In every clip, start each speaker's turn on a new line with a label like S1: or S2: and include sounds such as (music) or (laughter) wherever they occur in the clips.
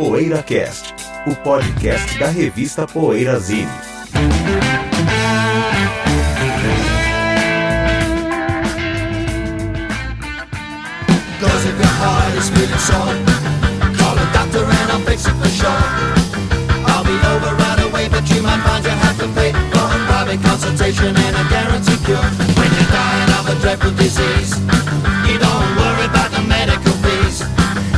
S1: PoeiraCast, o podcast da revista Poeirazine.
S2: Cause if your heart is feeling call a doctor and I'll fix it for sure. I'll be over right away, but you might find you have to pay for a private consultation and a guaranteed cure. A dreadful disease, you don't worry about the medical fees.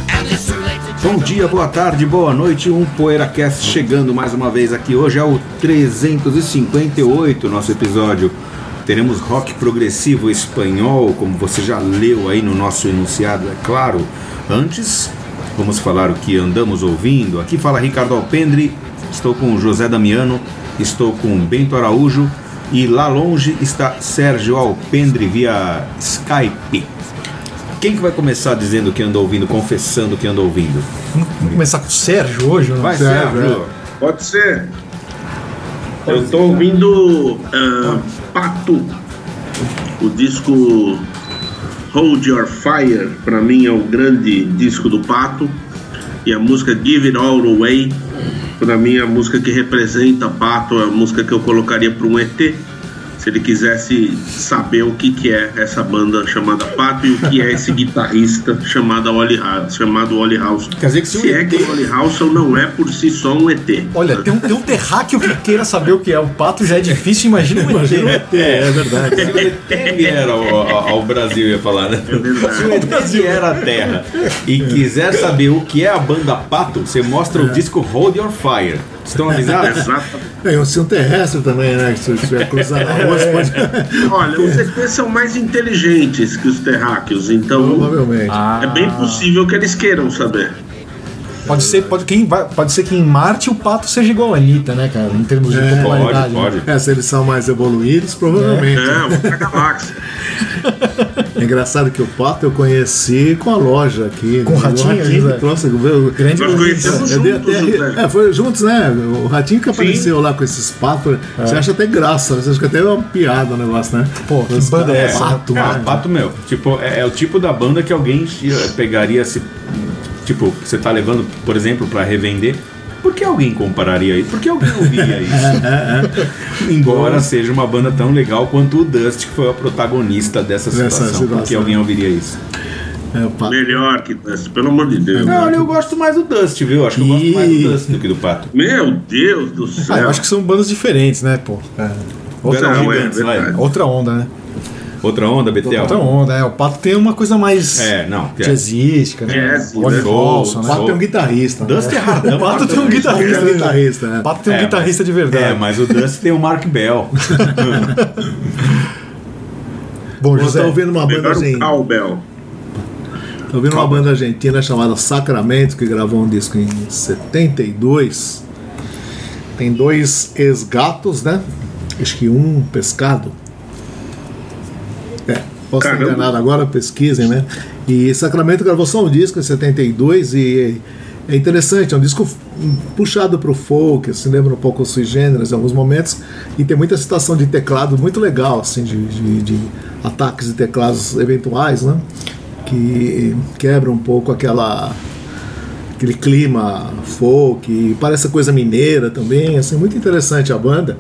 S2: And it's too late to
S3: Bom dia, boa tarde, boa noite. Um PoeiraCast chegando mais uma vez aqui. Hoje é o 358 nosso episódio. Teremos rock progressivo espanhol, como você já leu aí no nosso enunciado, é claro. Antes, vamos falar o que andamos ouvindo. Aqui fala Ricardo Alpendre, estou com José Damiano, estou com Bento Araújo e lá longe está Sérgio Alpendre via Skype. Quem que vai começar dizendo que anda ouvindo, confessando que anda ouvindo?
S4: Vamos começar com o Sérgio hoje? não?
S3: Vai,
S5: Sérgio,
S3: Sérgio.
S5: Pode ser. Eu tô ouvindo ah, Pato, o disco Hold Your Fire, pra mim é o grande disco do Pato, e a música Give It All Away, pra mim é a música que representa Pato, é a música que eu colocaria para um ET, se ele quisesse saber o que, que é essa banda chamada Pato e o que é esse guitarrista chamado Ollie House. Chamado Ollie House.
S3: Quer dizer que se o
S5: se é
S3: ET
S5: que o Ollie House não é por si só um ET.
S4: Olha, tem um, tem um terráqueo que queira saber o que é. O pato já é difícil, imagina um ET.
S3: É, é verdade. Se o ET vier ao, ao- ao Brasil, ia falar, né?
S5: É verdade.
S3: Se o ET vier à Terra e quiser saber o que é a banda Pato, você mostra o disco Hold Your Fire. Estão avisados?
S5: Exatamente.
S6: É, um oceano terrestre também, né? Se você estiver cruzando a rua, pode. (laughs)
S5: Olha, os ETs são mais inteligentes que os terráqueos, então
S6: Provavelmente.
S5: é bem possível que eles queiram saber.
S4: Pode ser, pode, quem vai, pode ser que em Marte o pato seja igual a Anitta, né, cara? Em termos de
S6: É,
S4: popularidade.
S3: pode,
S4: né?
S3: pode.
S6: É, se eles são mais evoluídos, provavelmente.
S5: É, outra galáxia. (laughs)
S6: É engraçado que o Pato eu conheci com a loja aqui.
S4: Com o Ratinho,
S6: que
S4: José?
S6: trouxe o
S4: Grande
S5: Nós conhecemos
S6: Eu dei
S5: juntos,
S6: até, é, foi juntos, né? O Ratinho que apareceu lá com esses patos. Você acha até graça, você acha que até é uma piada o negócio, né?
S4: Pô, que
S6: Os
S4: banda é essa?
S6: Pato,
S3: Ah,
S6: mano.
S3: Pato, meu. Tipo, é, é o tipo da banda que alguém eh, pegaria se. Tipo, você tá levando, por exemplo, pra revender. Por que alguém compararia isso? Por que alguém ouviria isso? (laughs) Embora seja uma banda tão legal quanto o Dust, que foi a protagonista dessa
S6: Dessa
S3: situação. Por que
S6: situação.
S3: alguém ouviria isso?
S6: É.
S5: Melhor que Dust, pelo amor de Deus.
S3: Não, eu gosto mais do Dust, viu? Acho que eu gosto mais do Dust do que do Pato.
S5: Meu Deus do
S4: Ah,
S5: céu.
S4: eu acho que são bandas diferentes, né, pô? É. Outra,
S3: Não,
S5: Não, é verdade.
S4: outra onda, né?
S3: Outra onda, Betel?
S4: Outra onda, é. O pato tem uma coisa mais
S3: É, não. é.
S4: jazzística, né?
S5: Jazz, né?
S4: Paulson,
S6: O
S4: né?
S6: Pato é um guitarrista. né?
S3: Dust é hardão.
S4: O Pato tem um
S6: É
S4: guitarrista. né?
S6: guitarrista,
S4: O
S6: né?
S4: Pato tem um
S3: É,
S4: guitarrista
S3: mas-
S4: de verdade.
S3: É, mas o Dust tem o Mark Bell. (laughs)
S4: Bom,
S6: Eu
S4: José.
S6: tô ouvindo uma banda
S5: o
S6: argentina.
S5: Cowbell.
S6: Tô ouvindo uma banda argentina chamada Sacramento, que gravou um disco em 72. Tem dois ex-gatos, né? Acho que um pescado. Posso estar enganado agora, pesquisem, né? E Sacramento gravou só um disco em 72 e é interessante, é um disco puxado pro folk, assim, lembra um pouco os sui generis em alguns momentos, e tem muita citação de teclado muito legal, assim, de, de, de ataques de teclados eventuais, né? Que quebra um pouco aquela aquele clima folk, parece coisa mineira também, assim, muito interessante a banda.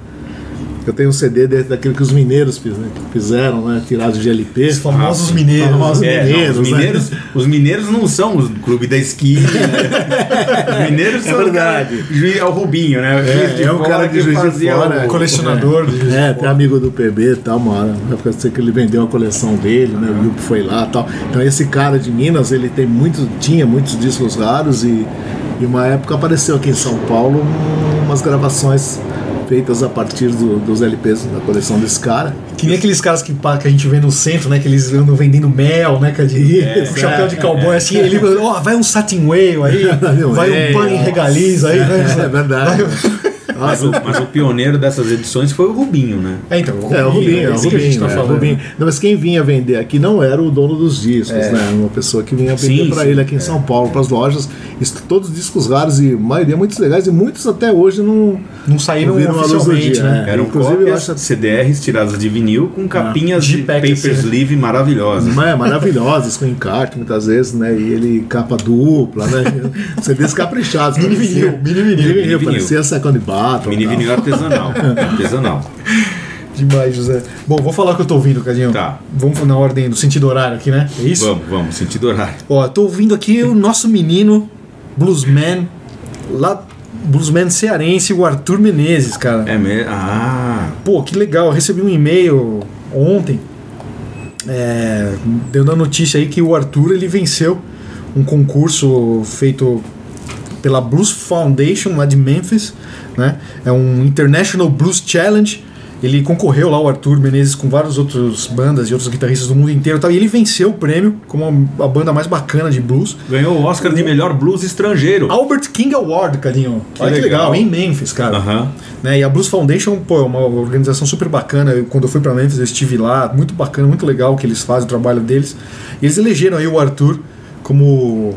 S6: Eu tenho um CD daquele que os mineiros fiz- fizeram, né? Tirado de LP.
S4: Os famosos mineiros.
S6: famosos
S3: É, não,
S6: mineiros,
S3: os,
S6: né?
S3: mineiros os mineiros não são o clube da esquina. né? Os mineiros são
S6: verdade.
S3: o cara- Juiz- é o Rubinho, né? O
S6: é um
S3: Fora
S6: cara de
S3: que
S6: Juiz de
S3: fazia
S6: Fora,
S3: o-
S4: colecionador de Juiz de
S6: É, tem amigo do PB e tal, uma hora. Na época que ele vendeu a coleção dele, né? O grupo foi lá e tal. Então esse cara de Minas, ele tem muito, tinha muitos discos raros e, e uma época apareceu aqui em São Paulo um- umas gravações feitas a partir do- dos LPs da coleção desse cara.
S4: Que nem aqueles caras que, que a gente vê no centro, né? Que eles andam vendendo mel, né? Que é um chapéu
S6: é.
S4: de cowboy assim. Ele ó, vai um satin whale aí, (laughs) vai um
S6: Whale,
S4: pan em regaliza aí. né?
S6: É verdade.
S3: Mas o, mas o pioneiro dessas edições foi o Rubinho, né?
S4: É, então,
S6: É, o Rubinho, é o
S4: esse que a gente
S6: Rubinho,
S4: tá
S6: é, o
S4: falando.
S6: Rubinho. Não, mas quem vinha vender aqui não era o dono dos discos,
S4: É.
S6: né? Uma pessoa que vinha vender para ele aqui em São Paulo, para as lojas. Isso, todos os discos raros e a maioria muito legais e muitos até hoje não,
S4: Não saíram
S6: não
S4: oficialmente,
S6: dia.
S4: né?
S6: É,
S3: Eram
S6: Inclusive, eu
S3: cópias
S6: acho-
S3: CDRs tiradas de vinil com capinhas
S4: de
S3: de paper
S4: né?
S3: sleeve maravilhosas.
S6: É, maravilhosas, com encarte muitas vezes, né? E ele capa dupla, né? (laughs) CDs caprichados.
S4: Mini
S6: parecia-
S4: vinil, mini vinil.
S6: Mini vinil,
S3: vinil.
S6: parecia Second Battle.
S3: Mini vinil artesanal. (laughs) artesanal.
S4: Demais, José. Bom, vou falar o que eu tô ouvindo, Cadinho.
S3: Tá.
S4: Vamos na ordem do sentido horário aqui, né? É isso?
S3: Vamos, vamos, sentido horário.
S4: Ó, tô ouvindo aqui o nosso menino, bluesman, lá, bluesman cearense, o Arthur Menezes, cara.
S3: É mesmo? Ah,
S4: Pô, que legal. Eu recebi um e-mail ontem, é, dando a notícia aí que o Arthur ele venceu um concurso feito pela Blues Foundation lá de Memphis, né? É um International Blues Challenge. Ele concorreu lá, o Arthur Menezes, com várias outras bandas e outros guitarristas do mundo inteiro. e tal, E ele venceu o prêmio como a banda mais bacana de blues.
S3: ganhou o Oscar de melhor blues estrangeiro.
S4: Albert King Award, Cadinho. Olha que legal,
S3: legal.
S4: em Memphis, cara.
S3: Aham.
S4: Né, e a Blues Foundation, pô, é uma organização super bacana. Eu, quando eu fui pra Memphis, eu estive lá. Muito bacana, muito legal o que eles fazem, o trabalho deles. E eles elegeram aí o Arthur como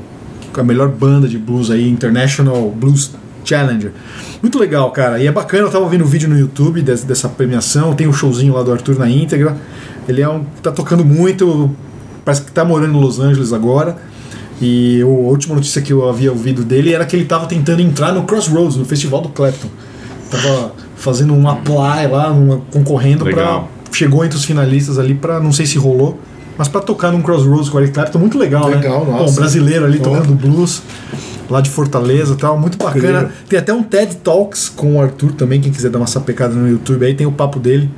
S4: a melhor banda de blues aí, International Blues Challenger. Muito legal, cara. E é bacana, eu tava vendo o vídeo no YouTube des- dessa premiação. Tem o showzinho lá do Arthur na íntegra. Ele é um, tá tocando muito. Parece que tá morando em Los Angeles agora. E o- a última notícia que eu havia ouvido dele era que ele tava tentando entrar no Crossroads, no festival do Clapton. Tava fazendo um apply lá, numa- concorrendo para chegou entre os finalistas ali para não sei se rolou, mas para tocar num Crossroads com o Eric Clapton muito legal,
S6: Legal,
S4: né?
S6: nossa.
S4: Um brasileiro ali
S6: Ó.
S4: tocando blues lá de Fortaleza, e tal, muito bacana.
S6: Incrível.
S4: Tem até um TED Talks com o Arthur também, quem quiser dar uma sapecada no YouTube aí tem o papo dele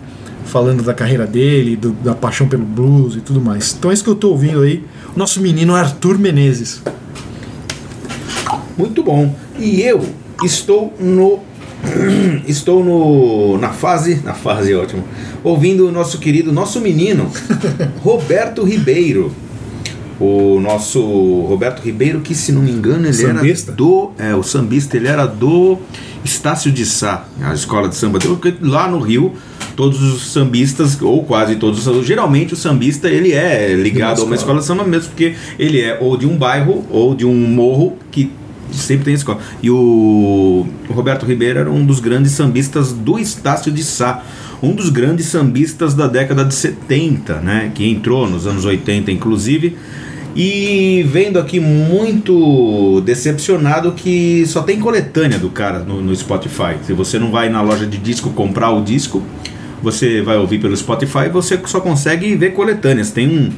S4: falando da carreira dele, do- da paixão pelo blues e tudo mais. Então é isso que eu tô ouvindo aí. O nosso menino Arthur Menezes.
S3: Muito bom. E eu estou no. (clears throat) Estou no, na fase, na fase ótimo, ouvindo o nosso querido, nosso menino, (laughs) Roberto Ribeiro. O nosso Roberto Ribeiro, que se não me engano, ele
S6: Sambista?
S3: era do. É, o sambista, ele era do Estácio de Sá, a escola de samba. Porque Lá no Rio, todos os sambistas, ou quase todos, geralmente o sambista ele é ligado a uma escola de samba mesmo, porque ele é ou de um bairro ou de um morro que sempre tem escola. E o, o Roberto Ribeiro era um dos grandes sambistas do Estácio de Sá. Um dos grandes sambistas da década de 70, né? Que entrou nos anos 80, inclusive. E vendo aqui muito decepcionado que só tem coletânea do cara no, no Spotify. Se você não vai na loja de disco comprar o disco, você vai ouvir pelo Spotify, você só consegue ver coletâneas. Tem um,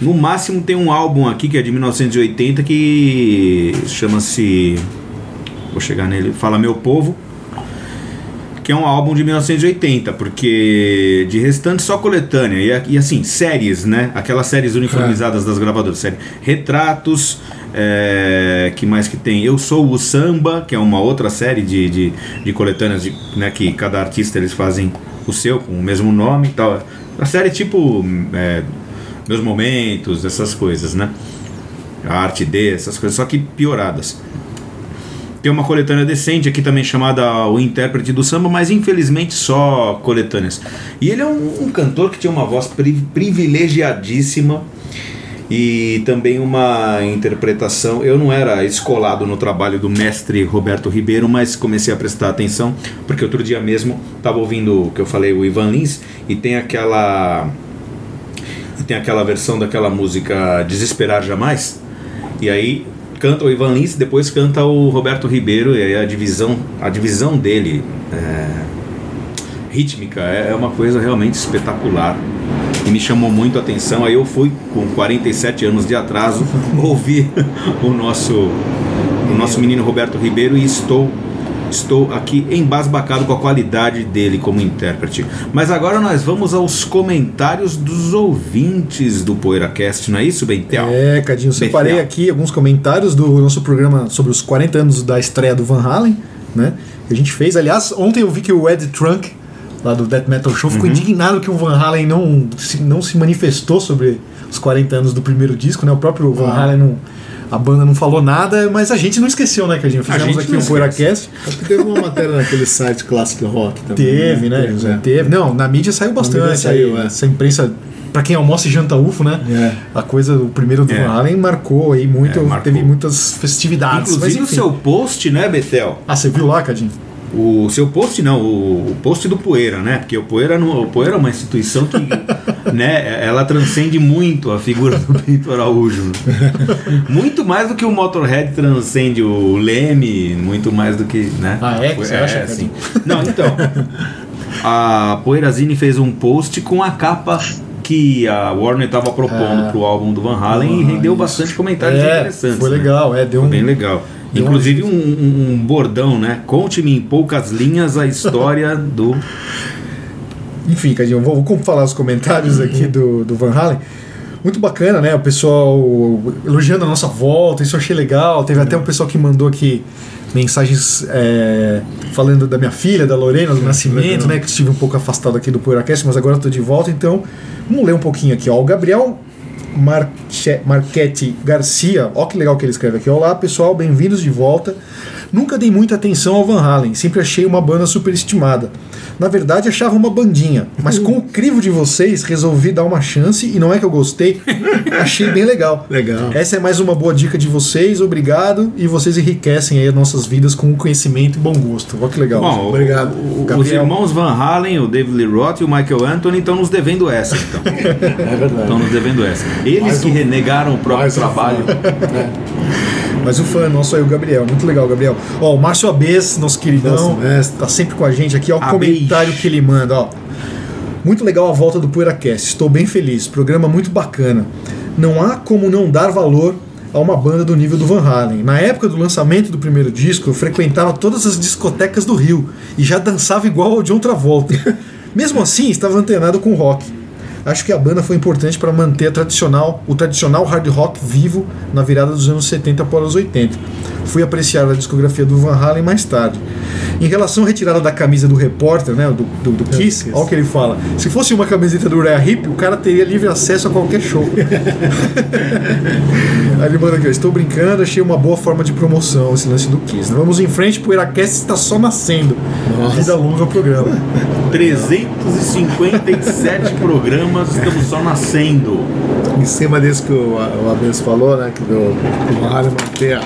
S3: no máximo tem um álbum aqui que é de 1980 que chama-se, vou chegar nele, fala Meu Povo, que é um álbum de 1980, porque de restante só coletânea e, e assim séries, né? Aquelas séries uniformizadas das gravadoras, série Retratos. É, que mais que tem? Eu Sou o Samba, que é uma outra série de, de, de coletâneas de, né, que cada artista eles fazem o seu com o mesmo nome e tal. A série tipo é, Meus Momentos, essas coisas, né? A arte D, essas coisas, só que pioradas. Tem uma coletânea decente aqui também chamada O Intérprete do Samba, mas infelizmente só coletâneas. E ele é um, um cantor que tinha uma voz pri- privilegiadíssima e também uma interpretação. Eu não era escolado no trabalho do mestre Roberto Ribeiro, mas comecei a prestar atenção porque outro dia mesmo estava ouvindo o que eu falei, o Ivan Lins, e tem aquela tem aquela versão daquela música Desesperar Jamais. E aí canta o Ivan Lins, depois canta o Roberto Ribeiro e aí a divisão, a divisão dele é, rítmica é uma coisa realmente espetacular e me chamou muito a atenção. Aí eu fui com 47 anos de atraso (laughs) ouvir o nosso o nosso menino Roberto Ribeiro e estou Estou aqui embasbacado com a qualidade dele como intérprete. Mas agora nós vamos aos comentários dos ouvintes do PoeiraCast, não é isso, Bentel?
S4: É, Cadinho, separei
S3: Betel.
S4: aqui alguns comentários do nosso programa sobre os 40 anos da estreia do Van Halen, né? Que a gente fez. Aliás, ontem eu vi que o Ed Trunk, lá do Death Metal Show,
S3: Uhum.
S4: ficou indignado que o Van Halen não se, não se manifestou sobre os 40 anos do primeiro disco, né? O próprio Van Halen não, A banda não falou nada, mas a gente não esqueceu, né, Cadinho? Fizemos
S3: gente
S4: aqui o PoeiraCast.
S6: Acho que teve uma matéria naquele site Classic Rock também.
S4: Teve, né?
S6: Teve, é.
S4: Teve. Não, na mídia saiu bastante.
S6: mídia saiu,
S4: aí,
S6: é.
S4: Essa imprensa, pra quem almoça e janta UFO, né?
S6: É.
S4: A coisa, o primeiro do
S3: É.
S4: Van Halen marcou aí muito,
S3: É, marcou.
S4: teve muitas festividades.
S3: Inclusive o
S4: mas,
S3: seu post, né, Betel?
S4: Ah, você viu lá, Cadinho?
S3: O seu post não, o, o post do Poeira, né? Porque o Poeira, não, o Poeira é uma instituição que, (laughs) né, ela transcende muito a figura do (laughs) Pinto Araújo. Muito mais do que o Motorhead transcende o Leme, muito mais do que, né?
S4: Ah, é? Você acha,
S3: sim. Não, então. A Poeirazine fez um post com a capa que a Warner estava propondo
S4: Ah.
S3: pro álbum do Van Halen e
S4: Ah,
S3: rendeu
S4: isso.
S3: bastante comentários
S4: É,
S3: interessantes.
S4: foi
S3: né?
S4: legal, é, deu
S3: Foi
S4: um-
S3: bem legal.
S4: deu
S3: Inclusive um, um- um bordão, né? Conte-me em poucas linhas a história do.
S4: Enfim, Cadinho, vou, vou falar os comentários aqui do, do Van Halen. Muito bacana, né? O pessoal elogiando a nossa volta, isso eu achei legal. Teve até um pessoal que mandou aqui mensagens é, falando da minha filha, da Lorena, do nascimento, né? Que estive um pouco afastado aqui do PoeiraCast, mas agora estou de volta. Então, vamos ler um pouquinho aqui. Ó. O Gabriel Marche, Marchetti Garcia, ó que legal que ele escreve aqui. Olá, pessoal, bem-vindos de volta. Nunca dei muita atenção ao Van Halen, sempre achei uma banda superestimada. Na verdade, achava uma bandinha, mas com o crivo de vocês, resolvi dar uma chance e não é que eu gostei, (laughs) achei bem legal.
S6: Legal.
S4: Essa é mais uma boa dica de vocês, obrigado. E vocês enriquecem aí as nossas vidas com conhecimento e bom gosto. Olha que legal.
S3: Bom,
S6: Obrigado.
S3: o- o- os irmãos Van Halen, o David Lee Roth e o Michael Anthony estão nos devendo essa, então. (laughs)
S6: É verdade.
S3: Estão nos devendo essa. Eles
S6: Mais
S3: que
S6: um-
S3: renegaram o próprio
S6: mais um
S3: trabalho.
S4: Mas o fã nosso aí, o Gabriel. Muito legal, Gabriel. Ó, o Márcio Abes, nosso queridão,
S6: mestre.
S4: tá sempre com a gente aqui. Ó, o comentário que ele manda, ó. Muito legal a volta do PoeiraCast. Estou bem feliz. Programa muito bacana. Não há como não dar valor a uma banda do nível do Van Halen. Na época do lançamento do primeiro disco, eu frequentava todas as discotecas do Rio e já dançava igual ao John Travolta. (laughs) Mesmo assim, estava antenado com o rock. Acho que a banda foi importante para manter tradicional, o tradicional hard rock vivo na virada dos anos 70 para os 80. Fui apreciar a discografia do Van Halen mais tarde. Em relação à retirada da camisa do repórter, né, do, do, do Kiss,
S6: Kiss.
S4: olha o que ele fala. Se fosse uma camiseta do Uriah Heep, o cara teria livre acesso a qualquer show. (laughs) Aí ele manda aqui, estou brincando, achei uma boa forma de promoção esse lance do Kiss. né? Vamos em frente, o Iracast está só nascendo.
S6: Nossa.
S4: Vida longa ao programa. (laughs)
S3: 357 programas, estamos só nascendo.
S6: Em cima disso que o, o Abens falou, né? Que do, do Van Halen manter a.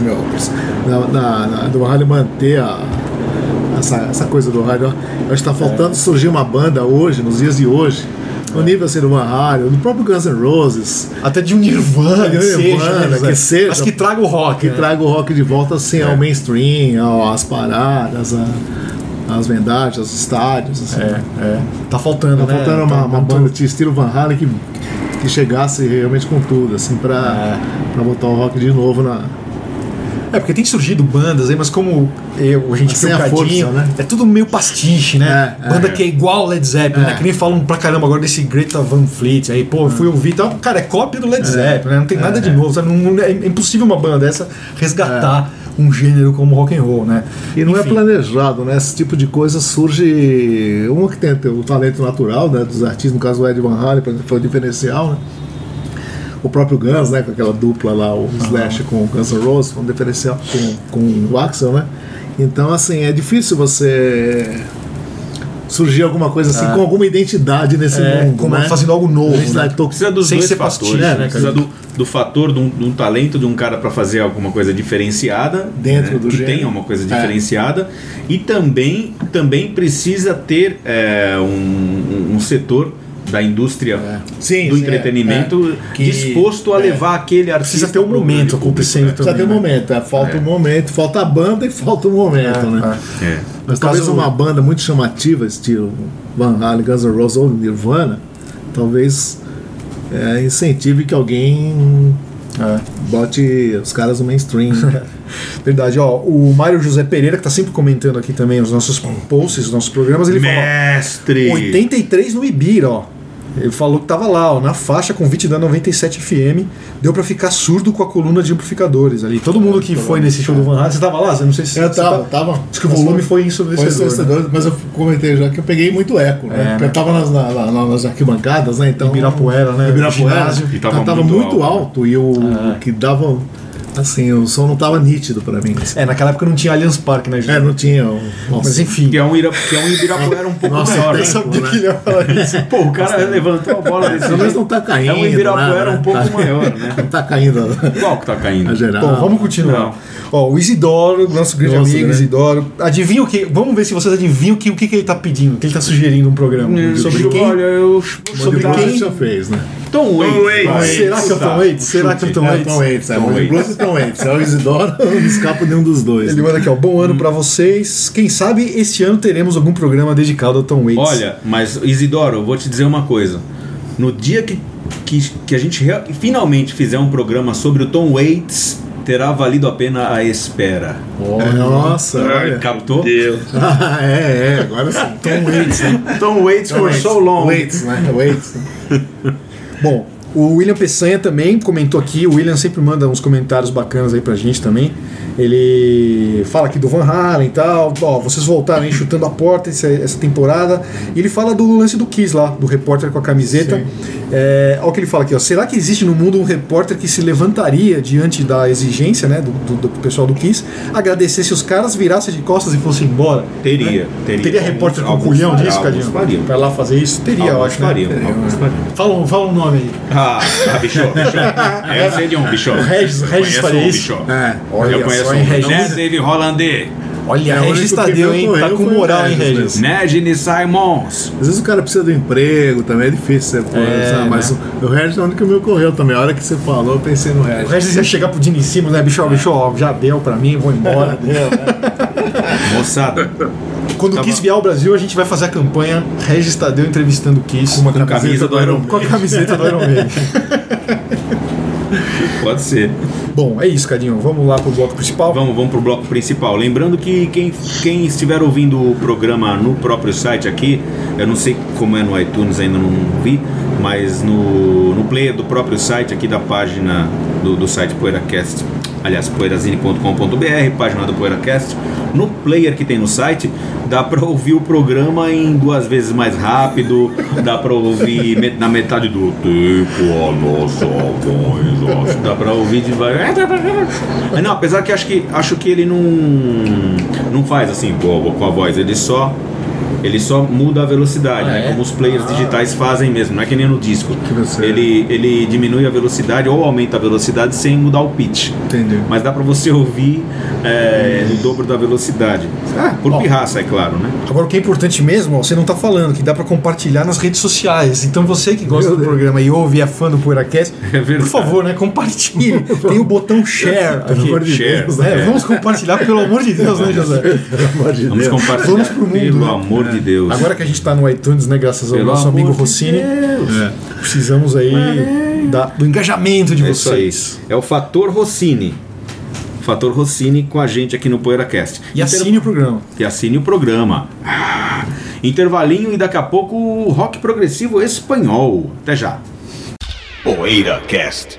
S6: Meu óculos. Na, na, na- do Van Halen manter a. Essa, essa coisa do rádio. Eu acho que está faltando surgir uma banda hoje, nos dias de hoje, no nível assim do Van Halen, do próprio Guns N' Roses,
S4: Até de um Nirvana, que
S6: Nirvana,
S4: seja, né?
S6: que seja.
S4: Mas que traga o rock.
S6: que
S4: né?
S6: traga o rock de volta assim ao mainstream, ao- às paradas, a- às vendagens, aos estádios. Assim.
S4: É, é. Tá faltando,
S6: Tá
S4: né?
S6: faltando uma,
S4: Tá
S6: uma banda de estilo Van Halen que, que chegasse realmente com tudo, assim, pra, pra botar o rock de novo na.
S4: É, porque tem surgido bandas aí, mas como eu, a gente
S6: Sem a
S4: picadinho,
S6: força, né?
S4: é tudo meio pastiche, né?
S6: É,
S4: Banda
S6: é.
S4: que é igual Led Zeppelin,
S6: É.
S4: né? Que nem falam pra caramba agora desse Greta Van Fleet. Aí, pô, eu fui ouvir e tal. Cara, é cópia do Led Zeppelin, né? Não tem nada de novo, sabe? Não, é impossível uma banda dessa resgatar um gênero como rock and roll, né?
S6: E não
S4: Enfim.
S6: é planejado, né? Esse tipo de coisa surge. Uma que tem o talento natural né, dos artistas, no caso o Ed Van Halen, foi o diferencial, né? O próprio Guns, né? Com aquela dupla lá, o Slash com o Guns N' Roses, foi um diferencial com, com o Axel, né? Então, assim, é difícil você surgir alguma coisa assim, com alguma identidade nesse
S4: É,
S6: mundo,
S4: como
S6: né?
S4: fazendo algo novo,
S6: Identidade
S4: né?
S6: to-
S3: Precisa dos
S4: Sem
S3: dois
S4: ser
S3: fatores, né?
S4: né,
S3: Precisa do, do fator de um, de um talento de um cara para fazer alguma coisa diferenciada,
S6: Dentro
S3: né?
S6: do
S3: que
S6: gênero.
S3: tenha uma coisa
S6: É.
S3: diferenciada e também também precisa ter é, um, um setor da indústria
S6: Sim,
S3: do
S6: sim,
S3: entretenimento
S6: é. Que-
S3: disposto a
S6: é.
S3: levar aquele artista
S4: Precisa ter um momento acontecendo
S3: né?
S6: Precisa ter um
S4: também, né?
S6: momento, é, falta um momento, falta a banda e falta o momento, né?
S4: É, é.
S3: É.
S6: Mas talvez
S4: caso-
S6: uma banda muito chamativa, estilo Van Halen, Guns N' Roses ou Nirvana, talvez é, incentive que alguém
S4: É.
S6: bote os caras no mainstream. (laughs)
S4: Verdade, ó. O Mário José Pereira, que tá sempre comentando aqui também os nossos posts, os nossos programas, ele fala. ó,
S3: Mestre!
S4: 83 no Ibira, ó. Ele falou que tava lá, ó, na faixa convite da 97 FM, deu pra ficar surdo com a coluna de amplificadores ali. Todo mundo que foi nesse show do Van Halen, você tava lá? Você não sei se
S6: Eu
S4: você
S6: tava,
S4: tá-
S6: tava.
S4: Diz que o volume foi ensurdecedor.
S6: Foi ensurdecedor, mas eu comentei já que eu peguei muito eco, né?
S4: É,
S6: Porque
S4: né?
S6: eu tava nas, na- na- nas arquibancadas, né? Então,
S4: Ibirapuera, né?
S6: Ibirapuera.
S3: E tava
S6: tava,
S3: muito
S6: muito,
S3: alto,
S6: alto, e o que dava. Assim, o som não tava nítido pra mim.
S4: É, naquela época não tinha Allianz Parque, né, gente?
S6: É, não tinha. Nossa,
S4: Mas enfim.
S3: Que é um, Ira, que é um Ibirapuera um pouco
S6: Nossa,
S3: maior.
S6: tem
S3: né?
S4: sabia que ele ia falar isso. (laughs)
S3: Pô, o cara levantou a bola desse jeito.
S6: não tá caindo.
S3: É um Ibirapuera
S6: né?
S3: um pouco
S6: Tá-
S3: maior, né?
S6: Não (laughs) tá caindo
S3: Qual que tá caindo?
S6: a geral.
S4: Bom, vamos continuar.
S3: Não.
S4: Ó, o Isidoro, nosso grande
S6: Nossa,
S4: amigo
S6: né?
S4: Isidoro. Adivinha o que? Vamos ver se vocês adivinham o que, o que, que ele tá pedindo, o que ele tá sugerindo um programa. Sobre
S3: Sobre
S4: quem?
S3: Olha, eu.
S6: Sobre quem já fez, né?
S3: Tom Waits.
S5: Waits.
S3: vai.
S4: Será que é o Tom Waits? Será que é o Tom
S6: É,
S4: Waits?
S6: Tom Waits, é.
S3: Tom
S6: e Waits. É o Isidoro, eu não escapo nenhum dos dois.
S4: Ele manda aqui, ó. Bom ano pra vocês. Quem sabe este ano teremos algum programa dedicado ao Tom Waits.
S3: Olha, mas Isidoro, eu vou te dizer uma coisa. No dia que, que, que a gente finalmente fizer um programa sobre o Tom Waits, terá valido a pena a espera.
S6: Nossa,
S5: Ai,
S6: olha.
S3: Captou?
S5: Deus. (laughs)
S6: Ah, é, é, agora sim. Tom Waits, né?
S3: Tom Waits for
S6: Waits.
S3: so long.
S6: Waits, né? Waits. (laughs)
S4: Bom, o William Peçanha também comentou aqui. O William sempre manda uns comentários bacanas aí pra gente também. Ele fala aqui do Van Halen e tal. Ó, vocês voltaram aí chutando a porta essa, essa temporada. E ele fala do lance do Kiss lá, do repórter com a camiseta.
S6: Sim.
S4: É, olha o que ele fala aqui, ó. Será que existe no mundo um repórter que se levantaria diante da exigência né, do, do- do pessoal do Kiss, agradecesse os caras, virasse de costas e fosse embora?
S3: Teria,
S4: Né?
S3: teria.
S4: Teria repórter com culhão disso, Cadinho?
S3: fariam.
S4: Pra lá fazer isso? Teria, eu
S3: Alguns
S4: acho. né?
S3: fariam,
S4: Teria,
S3: alguns
S4: né?
S3: fariam.
S4: Fala, um- fala um nome aí.
S3: Ah, ah bicho, bicho. (laughs) É, sei de um bicho.
S4: O Regis-
S3: Eu
S4: Regis faria
S3: um,
S4: isso?
S3: bicho.
S6: É.
S4: Olha
S3: Eu conheço
S4: só,
S3: um.
S4: hein,
S3: Não é
S4: Regis? Olha,
S6: É, o
S4: Regis Tadeu,
S6: me
S4: hein? Tá com
S6: o
S4: moral, hein,
S6: Regis
S4: Regis?
S3: Imagine Simons.
S6: Às vezes o cara precisa do emprego também, é difícil você pôr,
S4: É,
S6: sabe? Mas
S4: né?
S6: o, o Regis é o único que me ocorreu também. A hora que você falou, eu pensei no
S4: O
S6: Regis.
S4: Regis ia chegar pro Dini em cima, né? Bicho, ó, bicho, ó, já deu pra mim, vou embora. (laughs)
S3: Moçada,
S4: Quando o
S3: Tava-
S4: Kiss vier ao Brasil, a gente vai fazer a campanha Regis Tadeu entrevistando o Kiss. Com
S6: uma
S3: com camisa do Iron
S4: com a camiseta do Iron Maiden. (laughs)
S3: Pode ser.
S4: Bom, é isso, Cadinho. Vamos lá pro bloco principal.
S3: Vamos, vamos pro bloco principal. Lembrando que quem, quem estiver ouvindo o programa no próprio site aqui, eu não sei como é no iTunes, ainda não vi, mas no, no player do próprio site aqui da página do, do site PoeiraCast, aliás, poeirazine.com.br, página do PoeiraCast, no player que tem no site, dá pra ouvir o programa em duas vezes mais rápido, dá pra ouvir met- na metade do tempo a nossa voz, dá pra ouvir devagar. Mas não, apesar que acho que acho que ele não não faz assim com a voz, ele só ele só muda a velocidade,
S4: Ah,
S3: né?
S4: é?
S3: Como os players digitais fazem mesmo, não é que nem no disco.
S6: Você-
S3: Ele ele diminui a velocidade ou aumenta a velocidade sem mudar o pitch.
S6: Entendi.
S3: Mas dá pra você ouvir é, no dobro da velocidade. Ah, por
S4: Ó.
S3: pirraça, é claro, né?
S4: Agora, o que é importante mesmo, ó, você não tá falando, que dá pra compartilhar nas redes sociais. Então, você que gosta
S6: Meu
S4: do
S6: Deus.
S4: programa e ouve e é fã do PoeiraCast, (laughs)
S3: É
S4: por favor, né, compartilhe. (laughs) Tem o botão share
S6: Pelo
S4: aqui.
S6: amor de
S3: share.
S6: Deus,
S4: É,
S6: né?
S4: vamos compartilhar, pelo amor de Deus, né, José?
S6: Pelo amor de
S3: Vamos
S6: Deus.
S3: compartilhar.
S4: Vamos pro mundo,
S3: Pelo
S4: né?
S3: amor de Deus.
S4: Agora que a gente tá no iTunes, né, graças ao
S3: Pelo
S4: nosso amigo
S3: de
S4: Rossini,
S3: Deus.
S6: É.
S4: precisamos aí da- do engajamento de
S3: É
S4: vocês.
S3: É o Fator Rossini. Fator Rossini com a gente aqui no PoeiraCast.
S4: E assine o programa.
S3: E assine o programa. Ah, intervalinho e daqui a pouco o rock progressivo espanhol. Até já.
S1: PoeiraCast.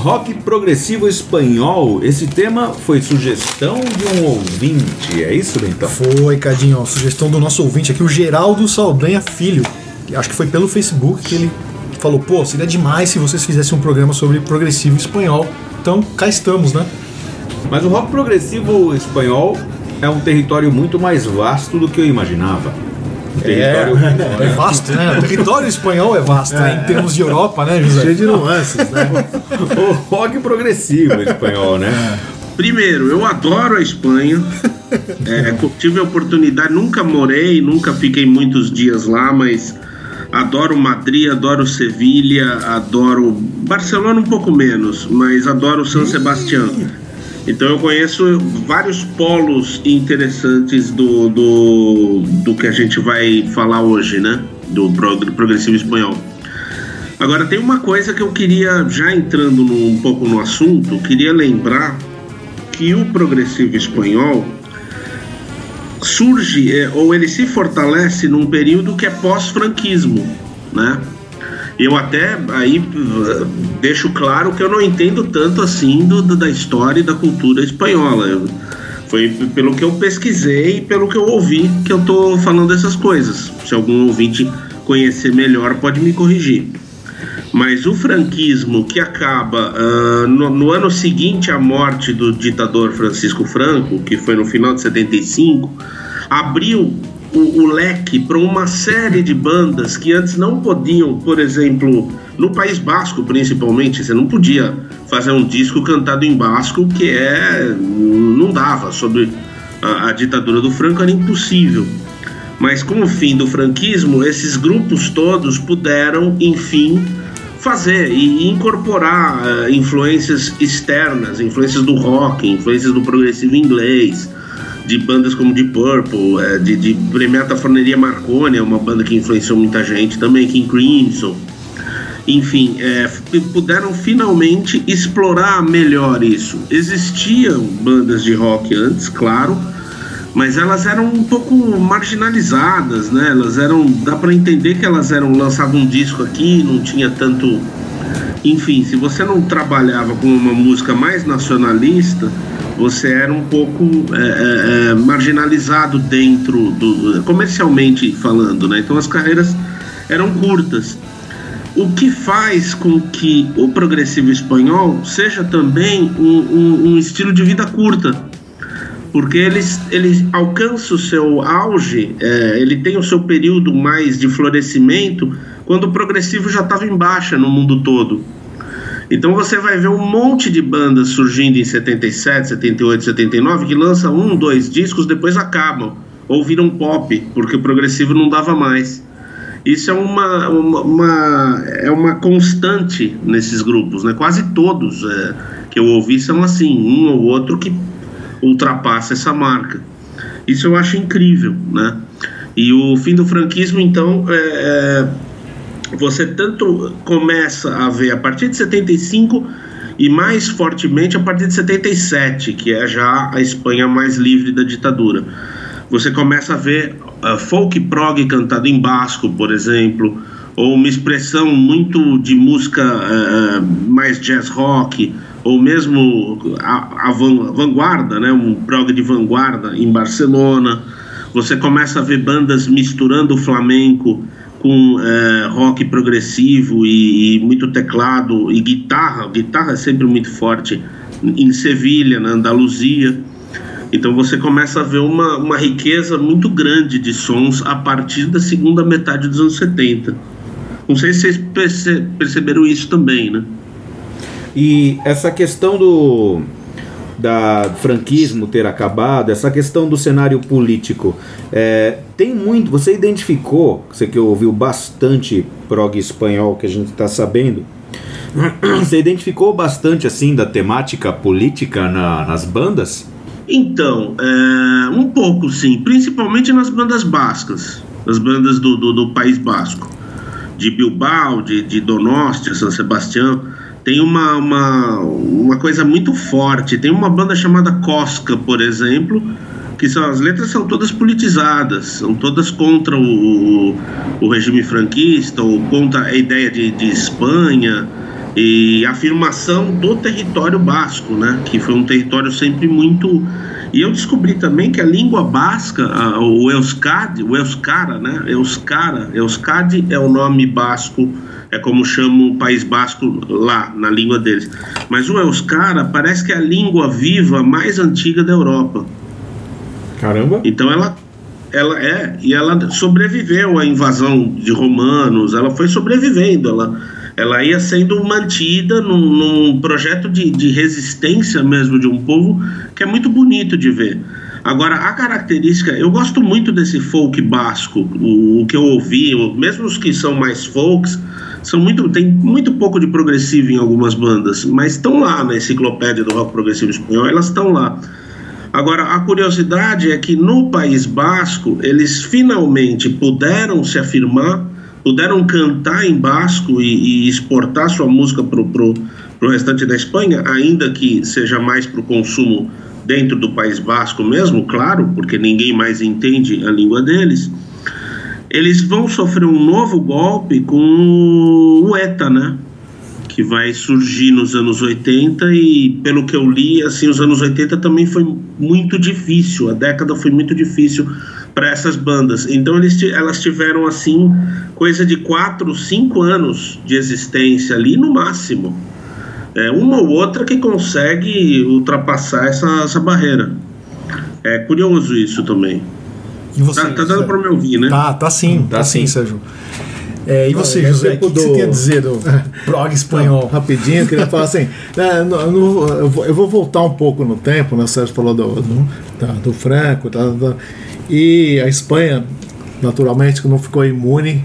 S3: Rock progressivo espanhol. Esse tema foi sugestão de um ouvinte. É isso, Bentão?
S4: Foi, Cadinho, sugestão do nosso ouvinte aqui, o Geraldo Saldanha Filho. Acho que foi pelo Facebook que ele falou, pô, seria demais se vocês fizessem um programa sobre progressivo espanhol. Então, cá estamos, né?
S3: Mas o rock progressivo espanhol é um território muito mais vasto do que eu imaginava. Território
S4: É, é vasto, né? O território espanhol é vasto, né? Em termos de Europa, né, José?
S6: Cheio de nuances, né?
S3: o rock progressivo espanhol, né?
S5: Primeiro, eu adoro a Espanha. É, tive a oportunidade, nunca morei, nunca fiquei muitos dias lá, mas adoro Madrid, adoro Sevilha, adoro Barcelona um pouco menos, mas adoro São Sebastião. Então eu conheço vários polos interessantes do, do, do que a gente vai falar hoje, né? Do prog- progressivo espanhol. Agora tem uma coisa que eu queria, já entrando no- um pouco no assunto, queria lembrar que o progressivo espanhol surge é, ou ele se fortalece num período que é pós-franquismo, né? Eu até aí uh, deixo claro que eu não entendo tanto assim do, da história e da cultura espanhola. Eu- foi pelo que eu pesquisei e pelo que eu ouvi que eu tô falando essas coisas. Se algum ouvinte conhecer melhor, pode me corrigir. Mas o franquismo que acaba ah, no, no ano seguinte à morte do ditador Francisco Franco, que foi no final de 75, abriu o, o leque para uma série de bandas que antes não podiam, por exemplo, no País Basco principalmente, você não podia fazer um disco cantado em basco, que é não dava sobre a, a ditadura do Franco era impossível. Mas com o fim do franquismo, esses grupos todos puderam, enfim, fazer e incorporar eh, influências externas, influências do rock, influências do progressivo inglês, de bandas como Deep Purple, eh, de, de Forneria Marconi, é uma banda que influenciou muita gente também, King Crimson. Enfim, f- puderam finalmente explorar melhor isso. Existiam bandas de rock antes, claro, mas elas eram um pouco marginalizadas, né? Elas eram, dá para entender que elas eram lançavam um disco aqui, não tinha tanto, enfim, se você não trabalhava com uma música mais nacionalista, você era um pouco é, é, é, marginalizado dentro do comercialmente falando, né? Então as carreiras eram curtas. O que faz com que o progressivo espanhol seja também um, um- um estilo de vida curta porque eles, ele alcança o seu auge, é, ele tem o seu período mais de florescimento quando o progressivo já estava em baixa no mundo todo. Então você vai ver um monte de bandas surgindo em 77, 78, 79 que lançam um, dois discos, depois acabam ou viram pop, porque o progressivo não dava mais. Isso é uma, uma, uma- é uma constante nesses grupos, né? Quase todos é, que eu ouvi são assim, um ou outro que ultrapassa essa marca. Isso eu acho incrível, né? E o fim do franquismo, então, é, é, você tanto começa a ver a partir de 75 e mais fortemente a partir de 77, que é já a Espanha mais livre da ditadura. Você começa a ver uh, folk prog cantado em basco, por exemplo, ou uma expressão muito de música uh, mais jazz rock, ou mesmo a, a van- vanguarda, né, um prog de vanguarda em Barcelona. Você começa a ver bandas misturando o flamenco com eh, rock progressivo e, e muito teclado e guitarra. Guitarra é sempre muito forte em Sevilha, na Andaluzia. Então você começa a ver uma, uma riqueza muito grande de sons a partir da segunda metade dos anos 70. Não sei se vocês perce- perceberam isso também, né?
S3: E essa questão do da franquismo ter acabado, essa questão do cenário político, é, tem muito. Você identificou, você que ouviu bastante prog espanhol que a gente está sabendo, (clears throat) você identificou bastante assim da temática política na- nas bandas?
S5: Então, é, um pouco sim, principalmente nas bandas bascas, nas bandas do, do, do País Basco, de Bilbao, de, de Donostia, São Sebastião, tem uma, uma, uma coisa muito forte. Tem uma banda chamada Cosca, por exemplo, que são, as letras são todas politizadas, são todas contra o, o regime franquista ou contra a ideia de, de Espanha e afirmação do território basco, né? Que foi um território sempre muito. E eu descobri também que a língua basca, a- o Euskadi, o Euskara, né? Euskara, Euskadi é o nome basco, é como chama o País Basco lá, na língua deles. Mas o Euskara parece que é a língua viva mais antiga da Europa.
S3: Caramba!
S5: Então ela ela é, e ela sobreviveu à invasão de romanos, ela foi sobrevivendo, ela, ela ia sendo mantida num, num projeto de, de resistência mesmo de um povo que é muito bonito de ver. Agora, a característica, eu gosto muito desse folk basco, o, o que eu ouvi, mesmo os que são mais folks, são muito, tem muito pouco de progressivo em algumas bandas, mas estão lá na enciclopédia do rock progressivo espanhol, elas estão lá. Agora, a curiosidade é que no País Basco, eles finalmente puderam se afirmar, puderam cantar em basco e, e exportar sua música para o restante da Espanha, ainda que seja mais para o consumo dentro do País Basco mesmo, claro, porque ninguém mais entende a língua deles. Eles vão sofrer um novo golpe com o ETA, né? que vai surgir nos anos 80 e pelo que eu li, assim, os anos 80 também foi muito difícil, a década foi muito difícil para essas bandas. Então eles, elas tiveram assim coisa de 4, 5 anos de existência ali no máximo. É uma ou outra que consegue ultrapassar essa, essa barreira. É curioso isso também.
S4: E você,
S5: Tá, tá dando para me ouvir, né?
S4: Tá, tá sim, tá,
S3: Tá
S4: sim,
S3: sim.
S4: Sérgio. É, e você,
S6: é
S4: José, o que, que você
S6: do-
S4: tem a dizer do (laughs) prog espanhol?
S6: Rapidinho, eu queria falar assim. no- no- eu, vou, eu vou voltar um pouco no tempo, né? O Sérgio falou do, do, tá, do Franco, tá, tá, e a Espanha, naturalmente, que não ficou imune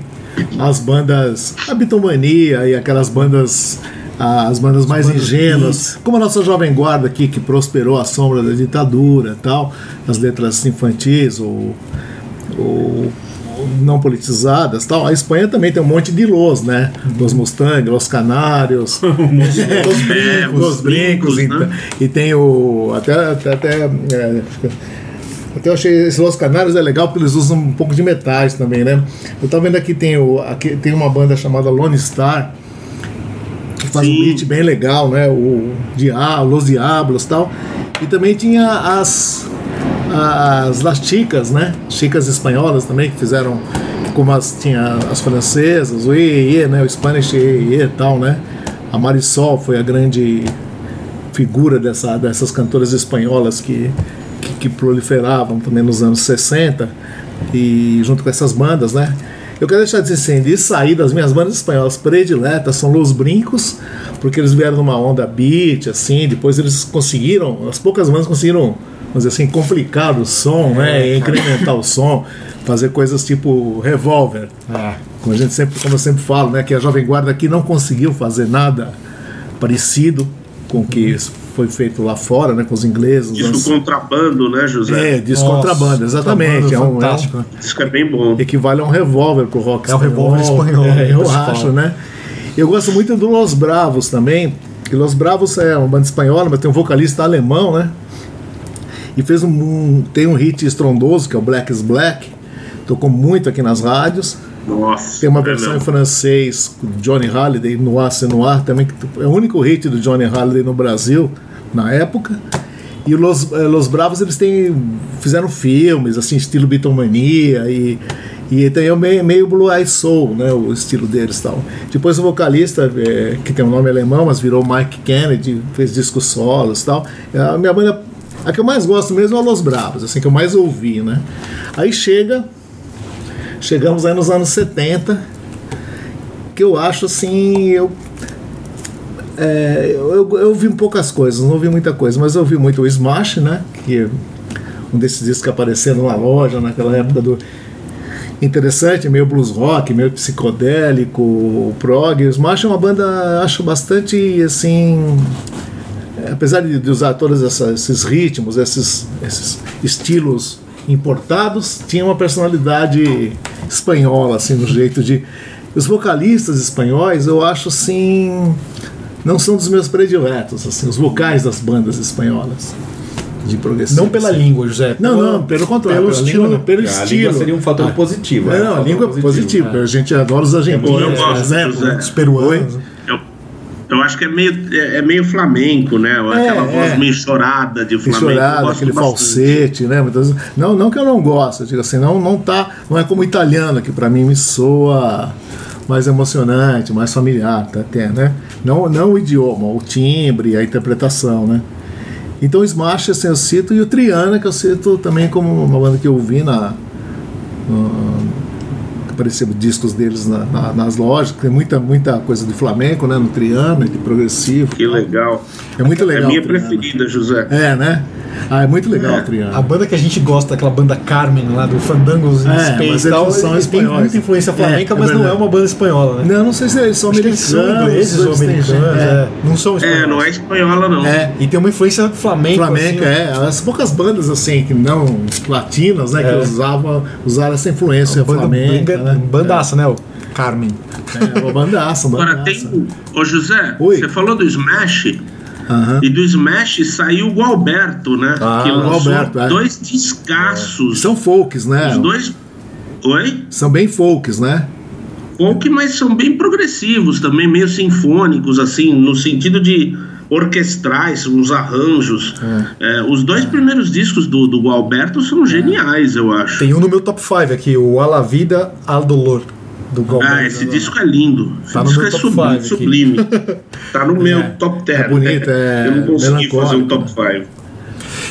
S6: às bandas, a Bitomania e aquelas bandas. As bandas mais
S4: bandas
S6: ingênuas, como a nossa Jovem Guarda aqui, que prosperou à sombra da ditadura tal, as letras infantis, ou, ou não politizadas tal. A Espanha também tem um monte de los, né? Los Mustang, Los Canários,
S5: Os brincos,
S6: os brincos,
S5: brincos, né?
S6: e, e tem o até até, até, é, até eu achei esse Los Canários é legal porque eles usam um pouco de metais também, né? Eu tava vendo aqui tem o aqui tem uma banda chamada Lone Star que faz um
S5: Sim.
S6: beat bem legal, né? O Diablo, Los Diablos, tal. E também tinha as as Las Chicas, né? Chicas espanholas também que fizeram como as tinha as francesas, o Iê, né? O Spanish Iê e tal, né? A Marisol foi a grande figura dessa, dessas cantoras espanholas que, que, proliferavam também nos anos 60 e junto com essas bandas, né? Eu quero deixar de dizer assim, de sair das minhas bandas espanholas prediletas são Los Brincos, porque eles vieram numa onda beat, assim, depois eles conseguiram, as poucas bandas conseguiram, vamos dizer assim, complicar o som, né? E incrementar o som, fazer coisas tipo Revolver,
S4: Ah,
S6: como a gente sempre, como eu sempre falo, né, que a Jovem Guarda aqui não conseguiu fazer nada parecido com o que foi feito lá fora, né, com os ingleses.
S5: Disco contrabando, né, José?
S6: é, disco
S4: Nossa,
S6: contrabanda, exatamente.
S4: contrabando
S6: É um, é um-
S4: fantástico, né?
S5: Disco é bem bom.
S6: equivale a um revólver pro rock
S4: É o revólver espanhol,
S6: É,
S4: né,
S6: eu acho, né? Eu gosto muito do Los Bravos também. Que Los Bravos é uma banda espanhola, mas tem um vocalista alemão, né? E fez um, um- tem um hit estrondoso que é o Black is Black. Tocou muito aqui nas rádios.
S5: Nossa.
S6: Tem uma
S5: é
S6: versão em francês Johnny Halliday no Ar No Ar também, que é o único hit do Johnny Halliday no Brasil na época. E Los, eh, Los Bravos eles têm, fizeram filmes, assim, estilo Beatlemania e, e tem o meio, meio Blue Eye Soul, né, o estilo deles tal. Depois o vocalista, eh, que tem um nome alemão, mas virou Mike Kennedy, fez discos solos tal. A minha banda, a que eu mais gosto mesmo é Los Bravos, assim, que eu mais ouvi, né. Aí chega Chegamos aí nos anos 70, que eu acho assim, eu, é, eu, eu, eu vi poucas coisas, não vi muita coisa, mas eu vi muito o Smash, né? Que é um desses discos que apareceram na loja naquela época do. Interessante, meio blues rock, meio psicodélico, prog. O Smash é uma banda, acho bastante assim. Apesar de, de usar todos essa- esses ritmos, esses, esses estilos importados, tinha uma personalidade espanhola, assim, no jeito de. Os vocalistas espanhóis, eu acho assim. Não são dos meus prediletos, assim, os vocais das bandas espanholas de progressivo.
S4: não pela
S6: assim.
S4: língua, José.
S6: Não, não, pelo contrário.
S4: Pelo estilo,
S6: língua, pelo
S3: A
S6: estilo.
S3: língua seria um fator positivo.
S6: É,
S3: é,
S6: não, a língua é positiva. A gente adora os argentinos,
S5: Eu
S6: por
S5: gosto,
S6: exemplo.
S5: José.
S4: Os peruanos.
S5: Eu acho que é meio, é, é meio flamenco, né? Aquela
S6: é.
S5: voz meio chorada de flamenco. gosto
S6: aquele
S5: bastante.
S6: falsete, né? Muitas Não, não que eu não gosto, digo assim, não, não tá, não é como italiano que para mim me soa mais emocionante, mais familiar, tá até, né? Não, não o idioma, o timbre, a interpretação, né? Então o Smash, assim, eu cito, e o Triana, que eu cito também como uma banda que eu vi na, apareciam discos deles na- na- nas lojas, tem muita, muita coisa de flamenco, né? No Triana, de progressivo.
S5: Que legal.
S6: É muito
S5: É
S6: legal.
S5: minha
S6: o Triana.
S5: preferida, José.
S6: É, né? Ah, é muito legal
S5: É.
S6: o Triana.
S4: A banda que a gente gosta, aquela banda Carmen lá do Fandangos in
S6: É, mas
S4: Space
S6: eles
S4: e tal,
S6: são
S4: eles têm
S6: espanhóis.
S4: muita influência
S6: É,
S4: flamenca,
S6: é
S4: mas não é uma banda espanhola, né?
S6: Não, não sei se eles são
S4: Acho que eles são
S6: americanos.
S4: ingleses ou americanos, é. Não são espanhóis.
S5: É, não é espanhola, não.
S6: É,
S4: E tem uma influência flamenca.
S6: Flamenca,
S4: assim,
S6: é. As poucas bandas assim, que não latinas, né?
S4: É.
S6: Que usavam, usaram essa influência flamenca.
S4: Banda,
S6: né?
S4: bandaça, né? O Carmen.
S6: É, uma bandaça, (laughs) uma
S5: Agora
S6: bandaça.
S5: tem. Ô José,
S6: Oi.
S5: você falou do Smash.
S6: Aham.
S5: E do Smash saiu o Gualberto, né?
S4: Ah,
S5: que
S4: o
S5: lançou
S6: Gualberto, é.
S5: dois descassos.
S6: São folks, né?
S5: Os dois. Oi?
S6: São bem folks, né?
S5: Folk, mas são bem progressivos também, meio sinfônicos, assim, no sentido de orquestrais, uns arranjos. É, os dois primeiros discos do, do Gualberto são geniais, eu acho.
S4: Tem um no meu top 5 aqui, o A La Vida Al Dolor, do Galvão.
S5: Ah, esse disco é lindo. Esse
S4: Tá
S5: disco é sublime. sublime. Tá no (laughs) meu top 10.
S6: é bonito, é
S5: Eu não consegui fazer um top 5.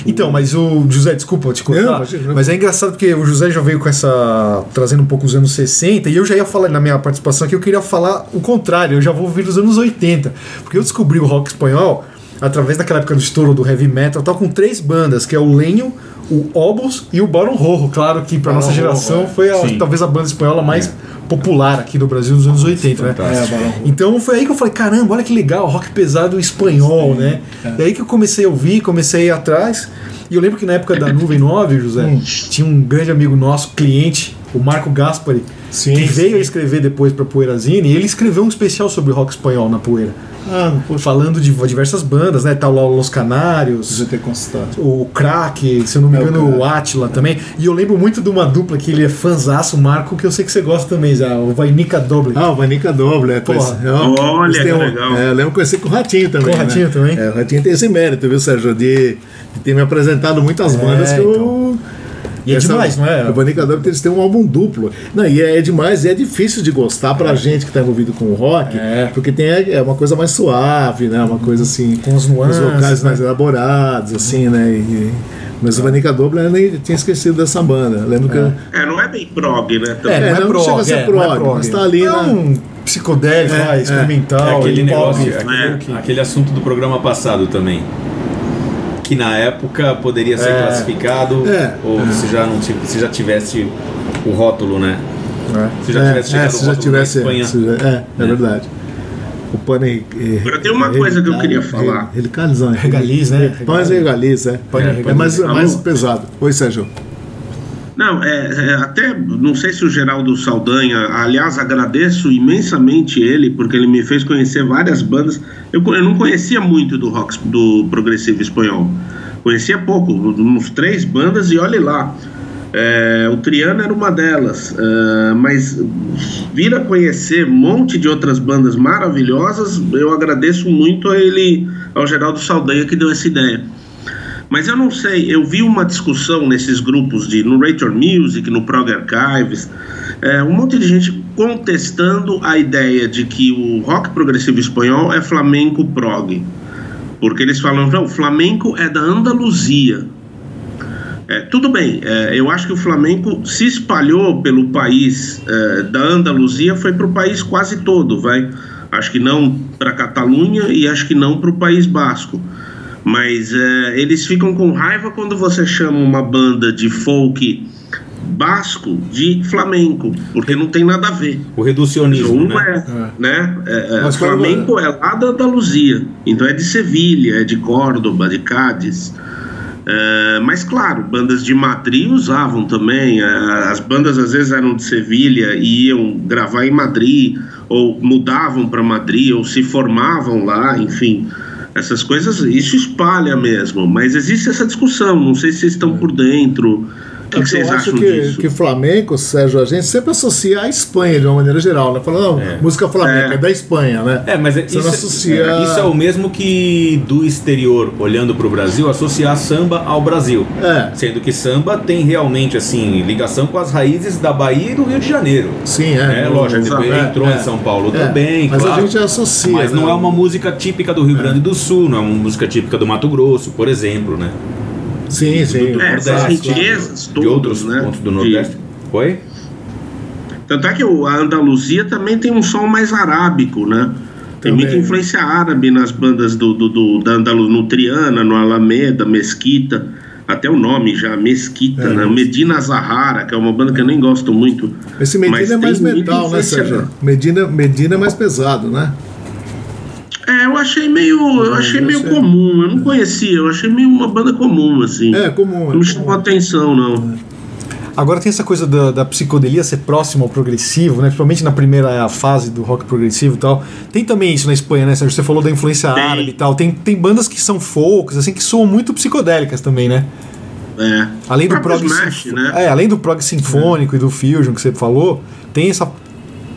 S4: Então, mas o José, desculpa te cortar,
S6: Não, imagina.
S4: mas é engraçado porque o José já veio com essa. trazendo um pouco os anos 60, e eu já ia falar na minha participação que eu queria falar o contrário, eu já vou vir os anos 80, porque eu descobri o rock espanhol através daquela época do estouro do heavy metal, tal, com três bandas, que é o Lenho, o Obus e o Barão Rojo. Claro que para nossa geração
S3: Rojo, é.
S4: foi a- talvez a banda espanhola mais popular aqui do Brasil nos anos 80, né?
S3: Fantástico.
S4: Então foi aí que eu falei, caramba, olha que legal, rock pesado espanhol, né? E aí que eu comecei a ouvir, comecei a ir atrás. E eu lembro que na época da Nuvem 9, José, tinha um grande amigo nosso, cliente, o Marco Gaspari,
S6: Sim,
S4: que
S6: sim.
S4: veio a escrever depois pra Poeirazine, e ele escreveu um especial sobre rock espanhol na Poeira.
S6: Ah,
S4: Falando de diversas bandas, né? Tal lá Los Canários, o Crack, se eu não me
S6: É, o
S4: engano, o. Atila também. E eu lembro muito de uma dupla que ele é fanzaço, o Marco, que eu sei que você gosta também, já, o Vainica Doble.
S6: Ah, o Vanica Doble, é.
S4: Porra.
S6: pois- ó,
S5: Olha, que
S6: um-
S5: legal.
S6: É, eu lembro que conheci com o Ratinho também.
S4: Com o Ratinho
S6: né?
S4: também?
S6: É, o Ratinho tem esse mérito, viu, Sérgio? De, de ter me apresentado muitas
S4: É,
S6: bandas que eu.
S4: E é
S6: Essa-
S4: demais, não é?
S6: O Vanica Doble eles têm um álbum duplo. Não, e é, é demais, e é difícil de gostar pra gente que tá envolvido com o rock,
S4: É.
S6: porque tem é uma coisa mais suave, né? Uma coisa assim.
S4: Com as nuances,
S6: Os vocais
S4: né?
S6: mais elaborados, assim, né? E- mas o Vanica Doble eu nem tinha esquecido dessa banda. Lembro que. eu-
S5: É, não é bem prog, né? também.
S4: É, não é
S6: não
S4: prog,
S6: chega a ser
S4: é, não é
S6: prog,
S4: prog.
S6: mas tá ali
S4: é
S6: na-
S4: um psicodélico,
S6: É,
S4: lá,
S6: é.
S4: experimental,
S3: É aquele
S4: pop,
S3: negócio,
S5: É.
S3: aquele, aquele assunto do programa passado também. Que na época poderia ser
S4: É.
S3: classificado,
S6: É.
S3: ou se já não se já tivesse o rótulo, né?
S4: né?
S3: Se já
S6: É,
S3: tivesse
S6: é,
S3: chegado
S6: se
S3: o
S6: já
S3: rótulo
S6: tivesse.
S3: na Espanha.
S6: se já- é, é
S3: É.
S6: verdade. O Pane.
S5: Agora, tem uma coisa que eu queria falar.
S6: Relicalizão.
S4: Regaliz, né?
S6: Pães e regaliz, é.
S4: Pane e
S6: É mais, mais pesado. Oi, Sérgio.
S5: Não, é, é, até não sei se o Geraldo Saldanha, aliás, agradeço imensamente ele, porque ele me fez conhecer várias bandas. Eu, eu não conhecia muito do rock do progressivo espanhol. Conhecia pouco, uns três bandas e olhe lá. É, o Triano era uma delas, é, mas vir a conhecer um monte de outras bandas maravilhosas, eu agradeço muito a ele, ao Geraldo Saldanha, que deu essa ideia. Mas eu não sei, eu vi uma discussão nesses grupos de no Rator Music, no Prog Archives, é, um monte de gente contestando a ideia de que o rock progressivo espanhol é flamenco prog. Porque eles falam, não, o flamenco é da Andaluzia. É, tudo bem, é, eu acho que o flamenco se espalhou pelo país é, da Andaluzia, foi para o país quase todo, vai. Acho que não para Catalunha e acho que não para o País Basco. Mas é, eles ficam com raiva quando você chama uma banda de folk basco de flamenco, porque não tem nada a ver.
S3: O reducionismo, né?
S5: é, né? É, é,
S6: Mas
S5: flamenco é lá da Andaluzia, então é de Sevilha, é de Córdoba, de Cádiz. É, mas claro, bandas de Madrid usavam também. é, as bandas às vezes eram de Sevilha e iam gravar em Madrid, ou mudavam para Madrid, ou se formavam lá, enfim. Essas coisas, isso espalha mesmo. Mas existe essa discussão, não sei se vocês estão por dentro. O que, que vocês
S6: eu acho
S5: acham
S6: que,
S5: disso?
S6: que flamenco, Sérgio, a gente sempre associa a Espanha de uma maneira geral, né? Falando, não,
S3: É.
S6: música flamenca é.
S5: É.
S6: da Espanha, né?
S3: É, mas é-
S6: Você
S3: isso,
S6: não associa-
S3: é, isso é o mesmo que do exterior, olhando para o Brasil, associar samba ao Brasil.
S6: É.
S3: Sendo que samba tem realmente assim ligação com as raízes da Bahia e do Rio de Janeiro.
S6: Sim, é.
S3: É, lógico,
S6: É,
S3: entrou
S6: é.
S3: em São Paulo
S6: É,
S3: também,
S6: mas
S3: claro.
S6: a gente associa.
S3: Mas não
S6: né?
S3: é uma música típica do Rio Grande do Sul, não é uma música típica do Mato Grosso, por exemplo, né?
S6: Sim, sim.
S3: do
S5: É, essas riquezas
S3: de
S5: todas,
S3: outros
S5: né?
S3: pontos do
S5: De-
S3: Nordeste. foi?
S5: Tanto é que a Andaluzia também tem um som mais arábico, né? Tem
S6: Também.
S5: muita influência árabe nas bandas do, do, do- da Andaluz, no Triana, no Alameda, Mesquita. Até o nome já, Mesquita,
S6: É,
S5: né? Medina Zahara, que é uma banda que eu nem gosto muito.
S6: Esse Medina
S5: mas
S6: é mais metal, né, Sérgio? Medina, Medina é mais pesado, né?
S5: É, eu achei meio. Eu achei meio comum, eu não conhecia, eu achei meio uma banda comum, assim.
S6: É comum.
S5: Não me chamou atenção, não.
S4: Agora tem essa coisa da, da psicodelia ser próxima ao progressivo, né? Principalmente na primeira fase do rock progressivo e tal. Tem também isso na Espanha, né, Sérgio? Você falou da influência
S5: Tem.
S4: árabe e tal. Tem, tem bandas que são folks, assim, que soam muito psicodélicas também, né?
S5: É.
S4: Além do prog,
S5: Smash, né?
S4: é, além do prog sinfônico e do fusion que você falou, tem essa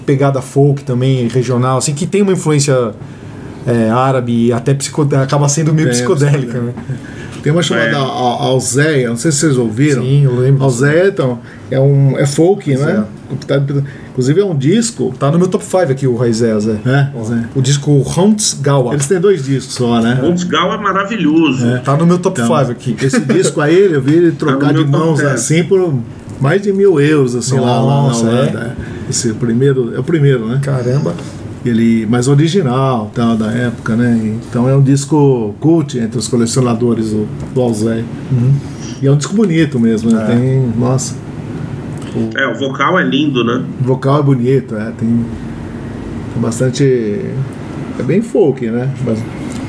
S4: pegada folk também regional, assim, que tem uma influência é, árabe e até acaba sendo meio
S6: Tem,
S4: psicodélica, né?
S6: Tem uma chamada
S5: É.
S6: Al- Al- Alzeia, não sei se vocês ouviram.
S4: Sim, eu lembro.
S6: Alzeia, então, é, um, é folk, né? Tá- Inclusive é um disco.
S4: Tá no meu top 5 aqui o Raizé, Zé.
S6: É, Zé.
S4: O disco Haunts Gawa.
S6: Eles têm dois discos só, né?
S5: Gal é maravilhoso.
S4: Tá no meu top 5
S6: Então,
S4: aqui.
S6: Esse disco aí, eu vi ele trocar
S5: no
S6: de mãos
S5: 10.
S6: assim por mais de mil euros, assim, lá, lá na
S4: Nossa,
S6: Holanda. Esse primeiro, é o primeiro, né?
S4: Caramba.
S6: Ele mais original, tal, da época, né? Então é um disco cult entre os colecionadores do, do Alzey. E é um disco bonito mesmo, né? Tem, nossa,
S5: É, o vocal é lindo, né?
S6: o vocal é bonito, é, tem, tem bastante. É bem folk, né? Mas,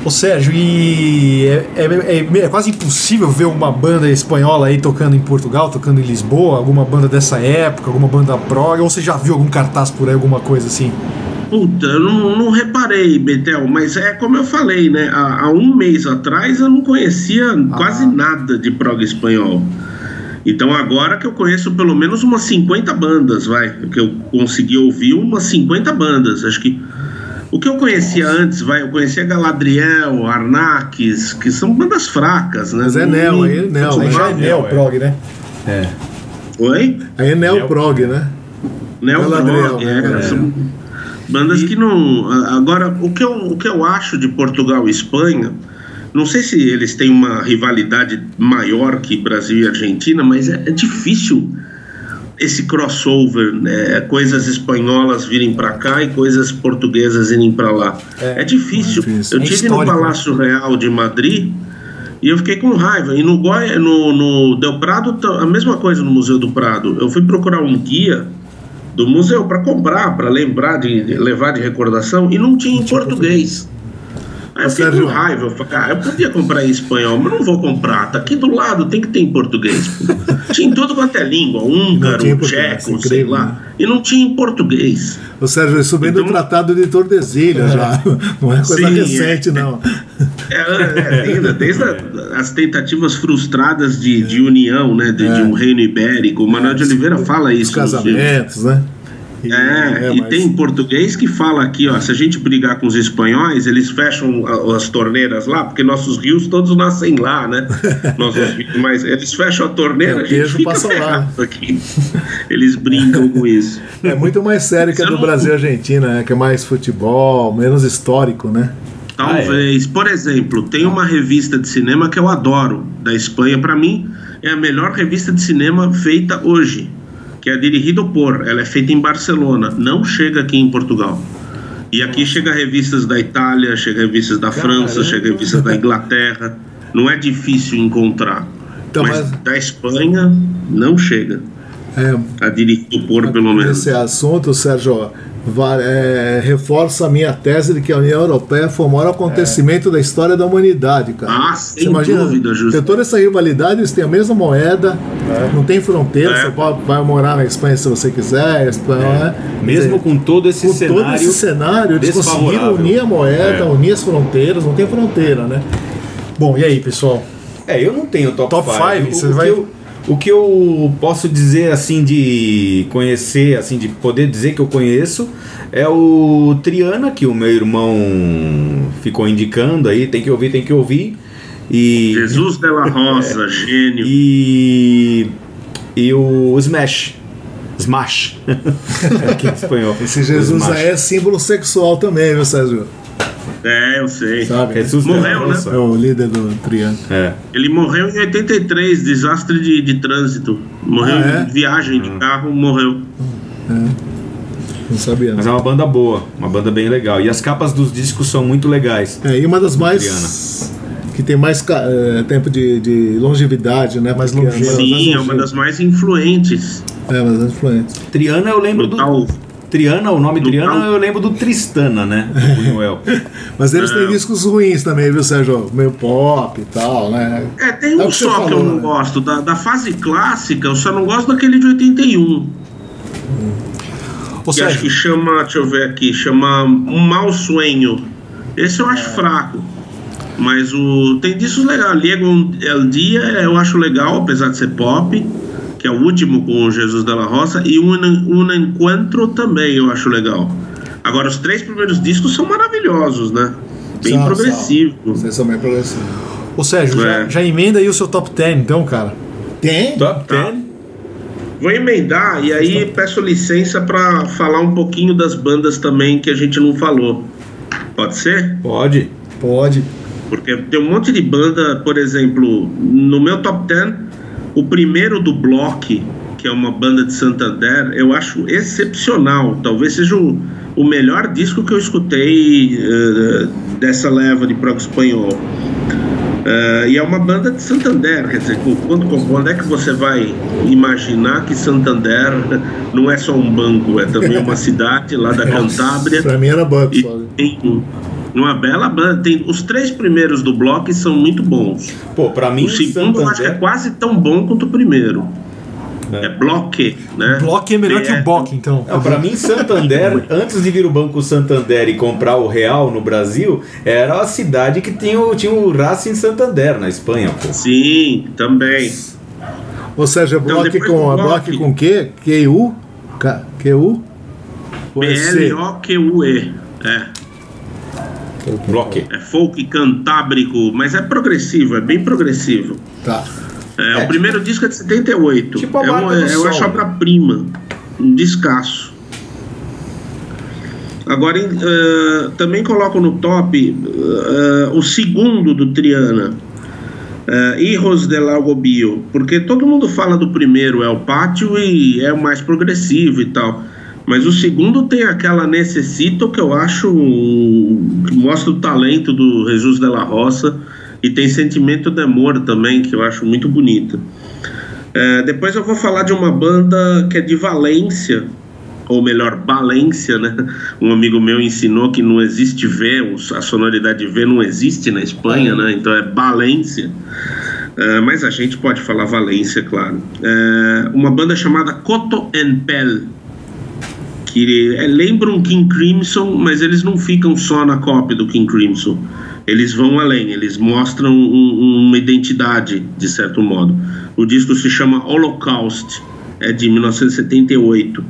S4: Ô Sérgio, e é, é- é- é quase impossível ver uma banda espanhola aí tocando em Portugal, tocando em Lisboa, alguma banda dessa época, alguma banda prog, ou você já viu algum cartaz por aí, alguma coisa assim?
S5: Puta, eu não, não reparei, Betel, mas é como eu falei, né? Há, há um mês atrás eu não conhecia quase nada de prog espanhol. Então agora que eu conheço pelo menos umas 50 bandas, vai, que eu consegui ouvir umas 50 bandas. Acho que o que eu conhecia antes, vai, eu conhecia Galadriel, Arnaques, que são bandas fracas, né?
S6: Mas é neo, aí é neo, aí
S4: Já é neo prog, né?
S3: É.
S5: Oi?
S6: aí é Neo Prog, né?
S5: Neo
S6: Galadriel,
S5: Prog,
S6: né?
S5: é, são bandas que não. Agora, o que, eu, o que eu acho de Portugal e Espanha, não sei se eles têm uma rivalidade maior que Brasil e Argentina, mas é, é difícil esse crossover, né? Coisas espanholas virem para cá e coisas portuguesas irem para lá. É, difícil.
S6: é difícil.
S5: Eu
S4: É
S5: tive no Palácio Real de Madrid. E eu fiquei com raiva. E no, Goi- no, no Del Prado, a mesma coisa no Museu do Prado. Eu fui procurar um guia do museu para comprar, para lembrar de, levar de recordação, e não tinha em português. Aí eu fiquei com raiva. Eu falei, ah, eu podia comprar em espanhol, mas não vou comprar. Tá aqui do lado, tem que ter em português. pô. (laughs) tinha em tudo quanto é língua, húngaro, tcheco, sei lá.
S6: né?
S5: E não tinha em português.
S6: O Sérgio, isso vem do
S5: Então-
S6: Tratado de Tordesilhas já. (laughs) Não é coisa
S5: Sim,
S6: recente,
S5: é.
S6: não.
S5: É, é, desde, desde a- as tentativas frustradas de, de união, né, de, de um reino ibérico. O Manuel de Oliveira fala
S6: Os
S5: isso. filme.
S6: casamentos, né? E-
S5: É, e
S6: mas-
S5: tem em português que fala aqui, ó, se a gente brigar com os espanhóis, eles fecham as torneiras lá, porque nossos rios todos nascem lá, né? (laughs) Nossos rios, mas eles fecham a torneira,
S6: É,
S5: a gente fica
S6: lá.
S5: aqui. Eles brincam com isso.
S6: É muito mais sério que a
S5: Você
S6: do
S5: não-
S6: Brasil e Argentina, né? que é mais futebol, menos histórico, né?
S5: Talvez. Por exemplo, tem uma revista de cinema que eu adoro, da Espanha. Para mim, é a melhor revista de cinema feita hoje, que é Dirigido por. Ela é feita em Barcelona, não chega aqui em Portugal. E aqui chega revistas da Itália, chega revistas da França, chega revistas da Inglaterra. Não é difícil encontrar.
S6: Então,
S5: mas,
S6: mas-
S5: da Espanha não chega.
S6: É,
S5: A Dirigido por, pelo menos.
S6: Esse assunto, Sérgio, é, reforça a minha tese de que a União Europeia foi o maior acontecimento da história da humanidade, cara.
S5: Ah,
S6: Você
S5: sem dúvida,
S6: tem
S5: Justo.
S6: toda essa rivalidade, eles têm a mesma moeda, não tem fronteira,
S5: É.
S6: você pode, vai morar na Espanha se você quiser, Espanha, né? Quer
S3: Mesmo
S6: dizer,
S3: com todo esse
S6: com
S3: cenário.
S6: todo esse cenário, eles conseguiram unir a moeda,
S3: É.
S6: unir as fronteiras, não tem fronteira, né?
S4: Bom, e aí, pessoal?
S3: É, eu não tenho top
S4: Top
S3: 5.
S4: five,
S3: O,
S4: você
S3: o
S4: vai-
S3: eu, o que eu posso dizer assim de conhecer, assim de poder dizer que eu conheço é o Triana que o meu irmão ficou indicando aí, tem que ouvir, tem que ouvir. E
S5: Jesus de la Rosa, (laughs) gênio.
S3: e e o Smash. Smash. (laughs) Aqui em espanhol.
S6: Esse Jesus aí é símbolo sexual também, viu, Sérgio?
S5: É, eu sei.
S6: Sabe?
S3: Jesus la
S5: Morreu, né?
S3: Rosa.
S6: É o líder do Triângulo.
S3: É.
S5: Ele morreu em 83, desastre de, de trânsito. Morreu
S6: Ah, é?
S5: em viagem de carro, morreu.
S6: Não sabia.
S3: Mas
S6: não.
S3: é uma banda boa, uma banda bem legal. E as capas dos discos são muito legais.
S6: É, e uma das mais. que tem mais eh, tempo de, de longevidade, né?
S4: Mais
S6: é mais
S5: Sim, é uma das mais influentes.
S6: É, uma das influentes.
S3: Triana eu lembro
S5: No
S3: do. Triana, o nome
S5: No
S3: Triana eu lembro do Tristana, né? (laughs) Do Buñuel.
S6: Mas eles
S5: É.
S6: têm discos ruins também, viu, Sérgio? Meio pop e tal, né?
S5: É, tem
S6: É
S5: um
S6: que você
S5: só que eu
S6: falou,
S5: não
S6: né?
S5: gosto. Da, da fase clássica, eu só não gosto daquele de 81.
S4: Ou
S5: Que acho que chama, deixa eu ver aqui, chama Um Mau Sueño. Esse eu acho
S6: É.
S5: fraco. Mas o. Tem discos legais. Liego El Dia eu acho legal, apesar de ser pop. Que é o último com o Jesus de la Roça. E um, um Encontro também eu acho legal. Agora, os três primeiros discos são maravilhosos, né? Bem
S6: São,
S5: progressivo.
S6: são. Vocês são bem progressivos.
S4: ô Sérgio, já,
S5: É.
S4: já emenda aí o seu top 10, então, cara.
S6: Tem?
S3: Top
S5: Tá.
S3: 10.
S5: Vou emendar e aí peço licença para falar um pouquinho das bandas também que a gente não falou. Pode ser?
S3: Pode.
S4: Pode.
S5: Porque tem um monte de banda, por exemplo, no meu top 10, o primeiro do Block, que é uma banda de Santander, eu acho excepcional. Talvez seja o, o melhor disco que eu escutei eh, dessa leva de prog espanhol. Eh, e é uma banda de Santander, quer dizer, quando, quando é que você vai imaginar que Santander (laughs) não é só um banco, é também uma cidade lá da Cantábria.
S6: Pra mim era Bucks.
S5: E
S6: só.
S5: tem uma bela banda. Tem, os três primeiros do bloco são muito bons.
S3: Pô, pra mim,
S5: O segundo eu acho que é
S3: Santander...
S5: quase tão bom quanto o primeiro. É, bloque, né?
S4: Block é melhor que o Bock, então.
S3: Não, pra mim, Santander, (laughs) antes de vir o Banco Santander e comprar o Real no Brasil, era a cidade que tinha o, tinha o Racing Santander na Espanha, pô.
S5: Sim, também.
S6: Ou seja, é
S5: Então,
S6: bloco com, bloco com quê? QU? QU? Ou é?
S5: B-L-O-Q-U-E. É, folk cantábrico, mas é progressivo, é bem progressivo.
S6: Tá.
S5: É,
S3: É,
S5: o primeiro disco é de 78.
S3: tipo a
S5: é um, é, eu acho obra-prima. Um descasso. Agora, eh, também coloco no top eh, o segundo do Triana, uh, Hijos del Lago Bio, porque todo mundo fala do primeiro, é o Pátio e é o mais progressivo e tal. Mas o segundo tem aquela Necessito que eu acho que mostra o talento do Jesus de la Roça e tem Sentimento de Amor também, que eu acho muito bonita. É, depois eu vou falar de uma banda que é de Valência, ou melhor, Valência, né? Um amigo meu ensinou que não existe V, a sonoridade V não existe na Espanha, né? Então é Valência. É, mas a gente pode falar Valência, claro. É, uma banda chamada Coto en Pel, que é, lembra um King Crimson, mas eles não ficam só na cópia do King Crimson. Eles vão além, eles mostram um- uma identidade, de certo modo. O disco se chama Holocaust, é de 1978.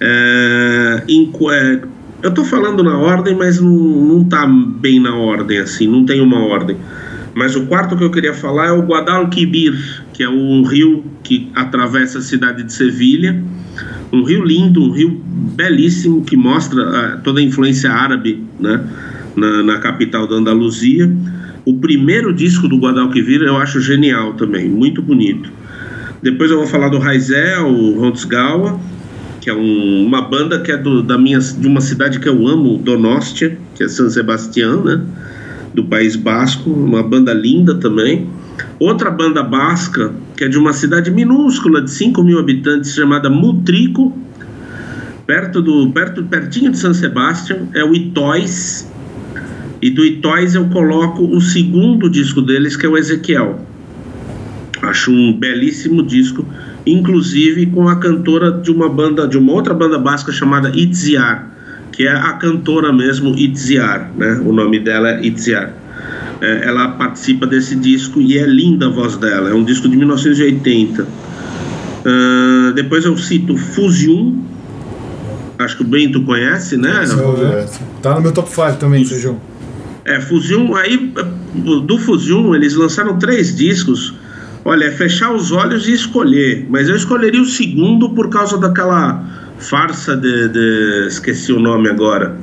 S5: É, em é, eu tô falando na ordem, mas não, não tá bem na ordem, assim, não tem uma ordem. Mas o quarto que eu queria falar é o Guadalquivir, que é um rio que atravessa a cidade de Sevilha. Um rio lindo, um rio belíssimo que mostra ah, toda a influência árabe né, na, na capital da Andaluzia. O primeiro disco do Guadalquivir eu acho genial também, muito bonito. Depois eu vou falar do Raizel, o Rondsgawa, que é um- uma banda que é do, da minha, de uma cidade que eu amo, Donostia, que é San Sebastián, né? do País Basco, uma banda linda também. Outra banda basca, que é de uma cidade minúscula de 5 mil habitantes, chamada Mutrico, perto do, perto, pertinho de San Sebastián, é o Itóis. E do Itóis eu coloco o segundo disco deles, que é o Ezequiel. Acho um belíssimo disco, inclusive com a cantora de uma banda, de uma outra banda basca chamada Itziar, que é a cantora mesmo Itziar, né? O nome dela é Itziar. É, ela participa desse disco e é linda a voz dela. É um disco de 1980. Ah, depois eu cito Fusion. Acho que o Bento conhece, né?
S4: Tá no meu top 5 também, Sejão.
S5: É, Fusion, aí do Fusion eles lançaram três discos. Olha, é fechar os olhos e escolher. Mas eu escolheria o segundo por causa daquela farsa de. de- esqueci o nome agora.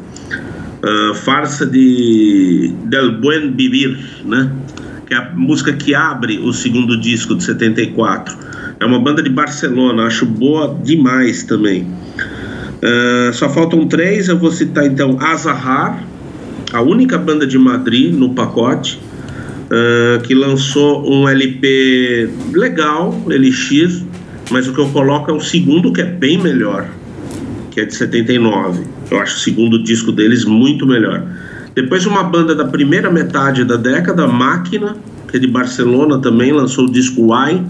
S5: Ah, Farsa de Del Buen Vivir, né? Que é a música que abre o segundo disco de 74. É uma banda de Barcelona, acho boa demais também. Ah, só faltam três, eu vou citar então Azahar, a única banda de Madrid no pacote, ah, que lançou um LP legal, LX, mas o que eu coloco é o segundo que é bem melhor, que é de 79. Eu acho o segundo disco deles muito melhor. Depois uma banda da primeira metade da década, Máquina, que é de Barcelona também, lançou o disco Y,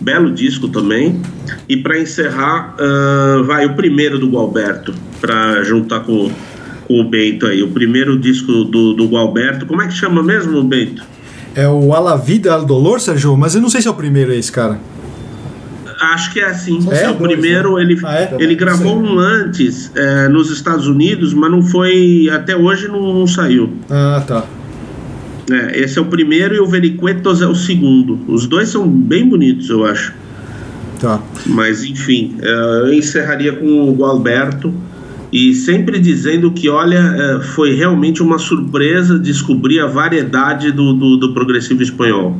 S5: belo disco também. E para encerrar, ah, vai o primeiro do Gualberto, para juntar com, com o Bento aí. O primeiro disco do, do Gualberto, como é que chama mesmo, Bento?
S4: É o A la Vida al Dolor, Sérgio? Mas eu não sei se é o primeiro esse, cara.
S5: Acho que é assim.
S4: É?
S5: É, o primeiro, ele,
S4: Ah, é?
S5: ele gravou um antes é, nos Estados Unidos, mas não foi. Até hoje não, não saiu.
S4: Ah, tá.
S5: É, esse é o primeiro e o Vericuetos é o segundo. Os dois são bem bonitos, eu acho.
S4: Tá.
S5: Mas enfim, é, eu encerraria com o Gualberto e sempre dizendo que, olha, é, foi realmente uma surpresa descobrir a variedade do, do, do progressivo espanhol.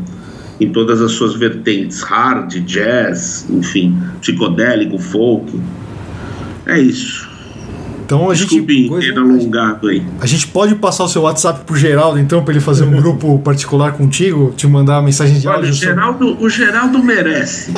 S5: Em todas as suas vertentes, hard, jazz, enfim, psicodélico, folk. É isso.
S4: Então a gente.
S5: Desculpe
S4: coisa-
S5: ter alongado aí.
S4: A gente pode passar o seu WhatsApp pro Geraldo, então, pra ele fazer um (laughs) grupo particular contigo, te mandar uma mensagem de
S5: Olha, o
S4: áudio. sobre-
S5: Geraldo, o Geraldo merece. (laughs)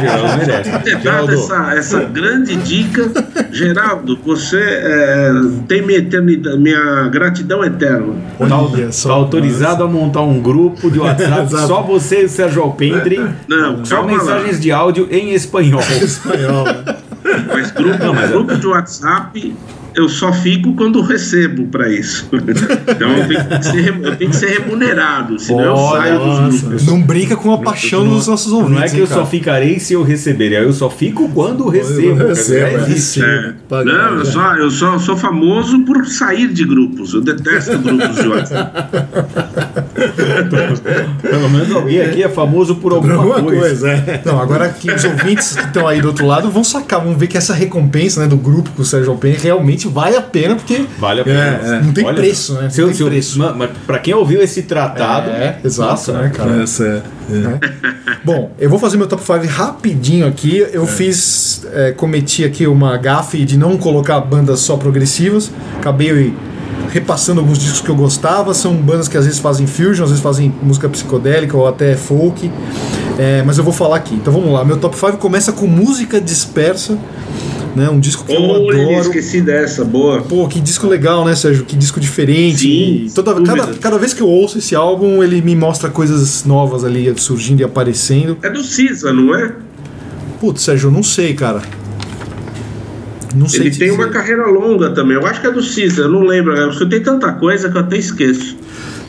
S3: Geraldo merece.
S5: ter dado
S3: Geraldo,
S5: essa, essa grande dica. Geraldo, você é, tem minha, eternidade, minha gratidão eterna.
S4: Olha
S3: tá
S4: só.
S3: autorizado a montar um grupo de (laughs) WhatsApp só você e o Sérgio Alpendre.
S5: Não,
S3: Só
S5: calma lá.
S3: mensagens de áudio em espanhol.
S6: Espanhol, né?
S5: Grupo,
S3: Não, mas é-
S5: grupo de WhatsApp eu só fico quando recebo para isso. (laughs) Então eu tenho que ser, eu tenho que ser remunerado, senão eu saio dos
S6: nossa.
S5: grupos.
S4: Não brinca com a paixão dos nossos ouvintes.
S3: Não é que
S4: hein,
S3: eu
S4: cara?
S3: só ficarei se eu receber, é eu só fico quando recebo.
S6: recebo,
S3: Já
S6: é.
S3: existe.
S5: É. Não, eu só, eu só sou famoso por sair de grupos. Eu detesto grupos de WhatsApp. (laughs)
S3: Pelo menos alguém aqui é famoso por alguma,
S6: Alguma
S3: coisa.
S6: coisa, é.
S4: Não, agora que os ouvintes que estão aí do outro lado vão sacar, vão ver que essa recompensa né, do grupo com o Sérgio Alpen realmente vale a pena, porque
S3: Vale a pena.
S6: É, é.
S4: não tem preço, né?
S3: Se
S4: não tem preço.
S3: ma- mas pra quem ouviu esse tratado.
S4: É, exato,
S3: nossa,
S4: né, cara?
S6: Essa é. é.
S4: Bom, eu vou fazer meu top 5 rapidinho aqui. Eu fiz, é, cometi aqui uma gafe de não colocar bandas só progressivas. Acabei repassando alguns discos que eu gostava. São bandas que às vezes fazem fusion, às vezes fazem música psicodélica ou até folk. É, mas eu vou falar aqui. Então vamos lá. Meu top 5 começa com música dispersa. Né, um disco que eu
S5: Olha,
S4: adoro.
S5: esqueci dessa, boa.
S4: Pô, que disco legal, né, Sérgio? Que disco diferente.
S5: Sim,
S4: toda, cada, cada vez que eu ouço esse álbum, ele me mostra coisas novas ali surgindo e aparecendo.
S5: É do Cisa, não é?
S4: Putz, Sérgio, eu não sei, cara. Não sei
S5: Ele
S4: te
S5: tem
S4: dizer.
S5: uma carreira longa também. Eu acho que é do Cisa, eu não lembro. Eu escutei tanta coisa que eu até esqueço.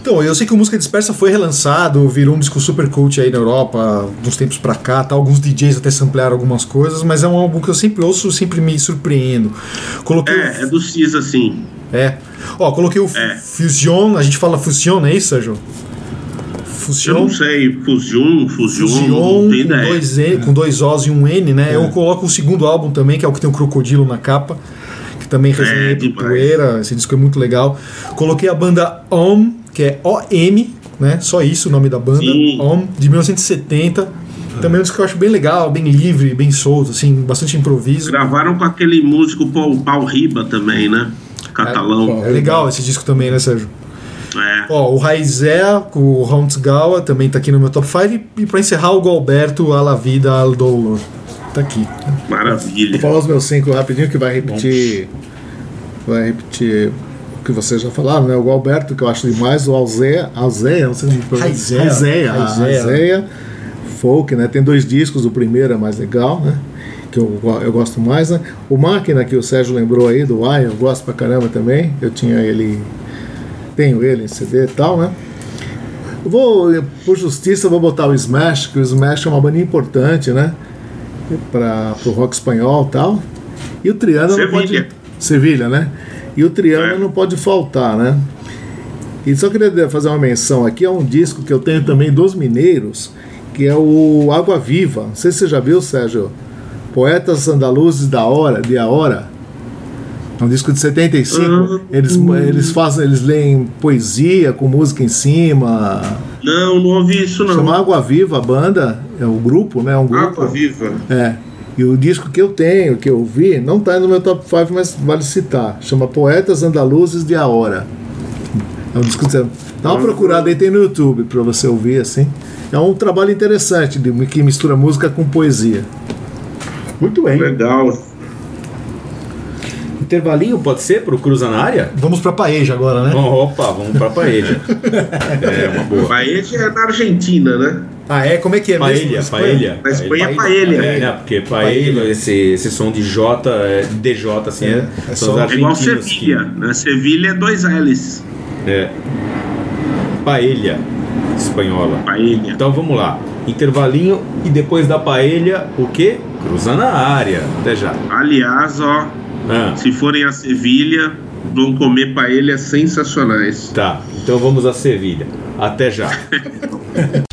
S4: Então, eu sei que o Música Dispersa foi relançado, virou um disco super cult aí na Europa, de uns tempos pra cá, tá? alguns DJs até samplearam algumas coisas, mas é um álbum que eu sempre ouço, sempre me surpreendo. Coloquei
S5: É, é do Cisa, sim.
S4: o... é. Ó, coloquei o
S5: É.
S4: Fusion, a gente fala Fusion, não é isso, Sérgio?
S5: Eu
S4: Fusion.
S5: não sei, Fusion, Fusion,
S4: Fusion
S5: não
S4: com
S5: ideia.
S4: dois, N, com dois Os e um N, né? Eu coloco o segundo álbum também, que é o que tem o Crocodilo na capa, que também resenhei pro
S5: demais.
S4: Poeira, esse disco é muito legal. Coloquei a banda OM, que é OM, né? Só isso o nome da banda,
S5: Sim.
S4: OM, de 1970. Também é um disco que eu acho bem legal, bem livre, bem solto, assim, bastante improviso.
S5: Gravaram com aquele músico Paul, Paul Riba também, né? Catalão.
S4: É legal esse disco também, né, Sérgio?
S5: É.
S4: Ó, o Raizé, com o Hans Gawa, também tá aqui no meu top 5. E pra encerrar, o Galberto, A La Vida, Al Dolor. Tá aqui.
S5: Maravilha.
S6: Vou falar os meus cinco rapidinho que vai repetir. Vai repetir o que vocês já falaram, né? O Alberto, que eu acho demais, o Alzeia, Alzeia, não sei se
S4: Raizea.
S6: Alzeia,
S4: Raizea.
S6: Alzeia, folk, né? Tem dois discos, o primeiro é mais legal, né? Que eu, eu gosto mais, né? O Máquina, que o Sérgio lembrou aí, do Ai, eu gosto pra caramba também. Eu tinha ele. Tenho ele em CD e tal, né? Eu vou, por justiça, eu vou botar o Smash, que o Smash é uma banda importante, né? Para o rock espanhol e tal. E o Triana não
S5: Sevilha.
S6: pode. Sevilha, né? E o Triana
S5: É.
S6: não pode faltar, né? E só queria fazer uma menção aqui a um disco que eu tenho também dos Mineiros, que é o Água Viva. Não sei se você já viu, Sérgio. Poetas Andaluzes da Hora, de A Hora. É um disco de 75.
S5: Ah.
S6: Eles, eles fazem, eles leem poesia com música em cima.
S5: Não, não ouvi isso não.
S6: Chama Água Viva a banda, é o grupo, né? É um grupo.
S5: Água Viva.
S6: É. E o disco que eu tenho, que eu vi, não tá no meu top 5, mas vale citar. Chama Poetas Andaluzes de Ahora. É um disco que você dá uma procurada aí, tem no YouTube pra você ouvir assim. É um trabalho interessante de, que mistura música com poesia.
S4: Muito bem.
S5: Legal.
S3: Intervalinho pode ser pro Cruza na área?
S4: Vamos pra Paeja agora, né?
S3: Opa, vamos pra paella. (laughs) é uma boa.
S5: Paella é na Argentina, né?
S4: Ah, é? Como é que é
S3: Paella,
S4: mesmo?
S3: paella.
S5: Na Espanha é paella.
S3: É, né? Porque paella, esse, esse som de J, é, DJ, assim, é,
S4: é
S3: são
S5: É igual Sevilha. Na Sevilha é dois L's.
S3: é. Paella, espanhola.
S5: Paella.
S3: Então vamos lá. Intervalinho e depois da paella, o quê? Cruza na área. Até já.
S5: Aliás, ó,
S3: Ah,
S5: se forem a Sevilha, vão comer paellas sensacionais.
S3: tá, então vamos a Sevilha. Até já. (laughs)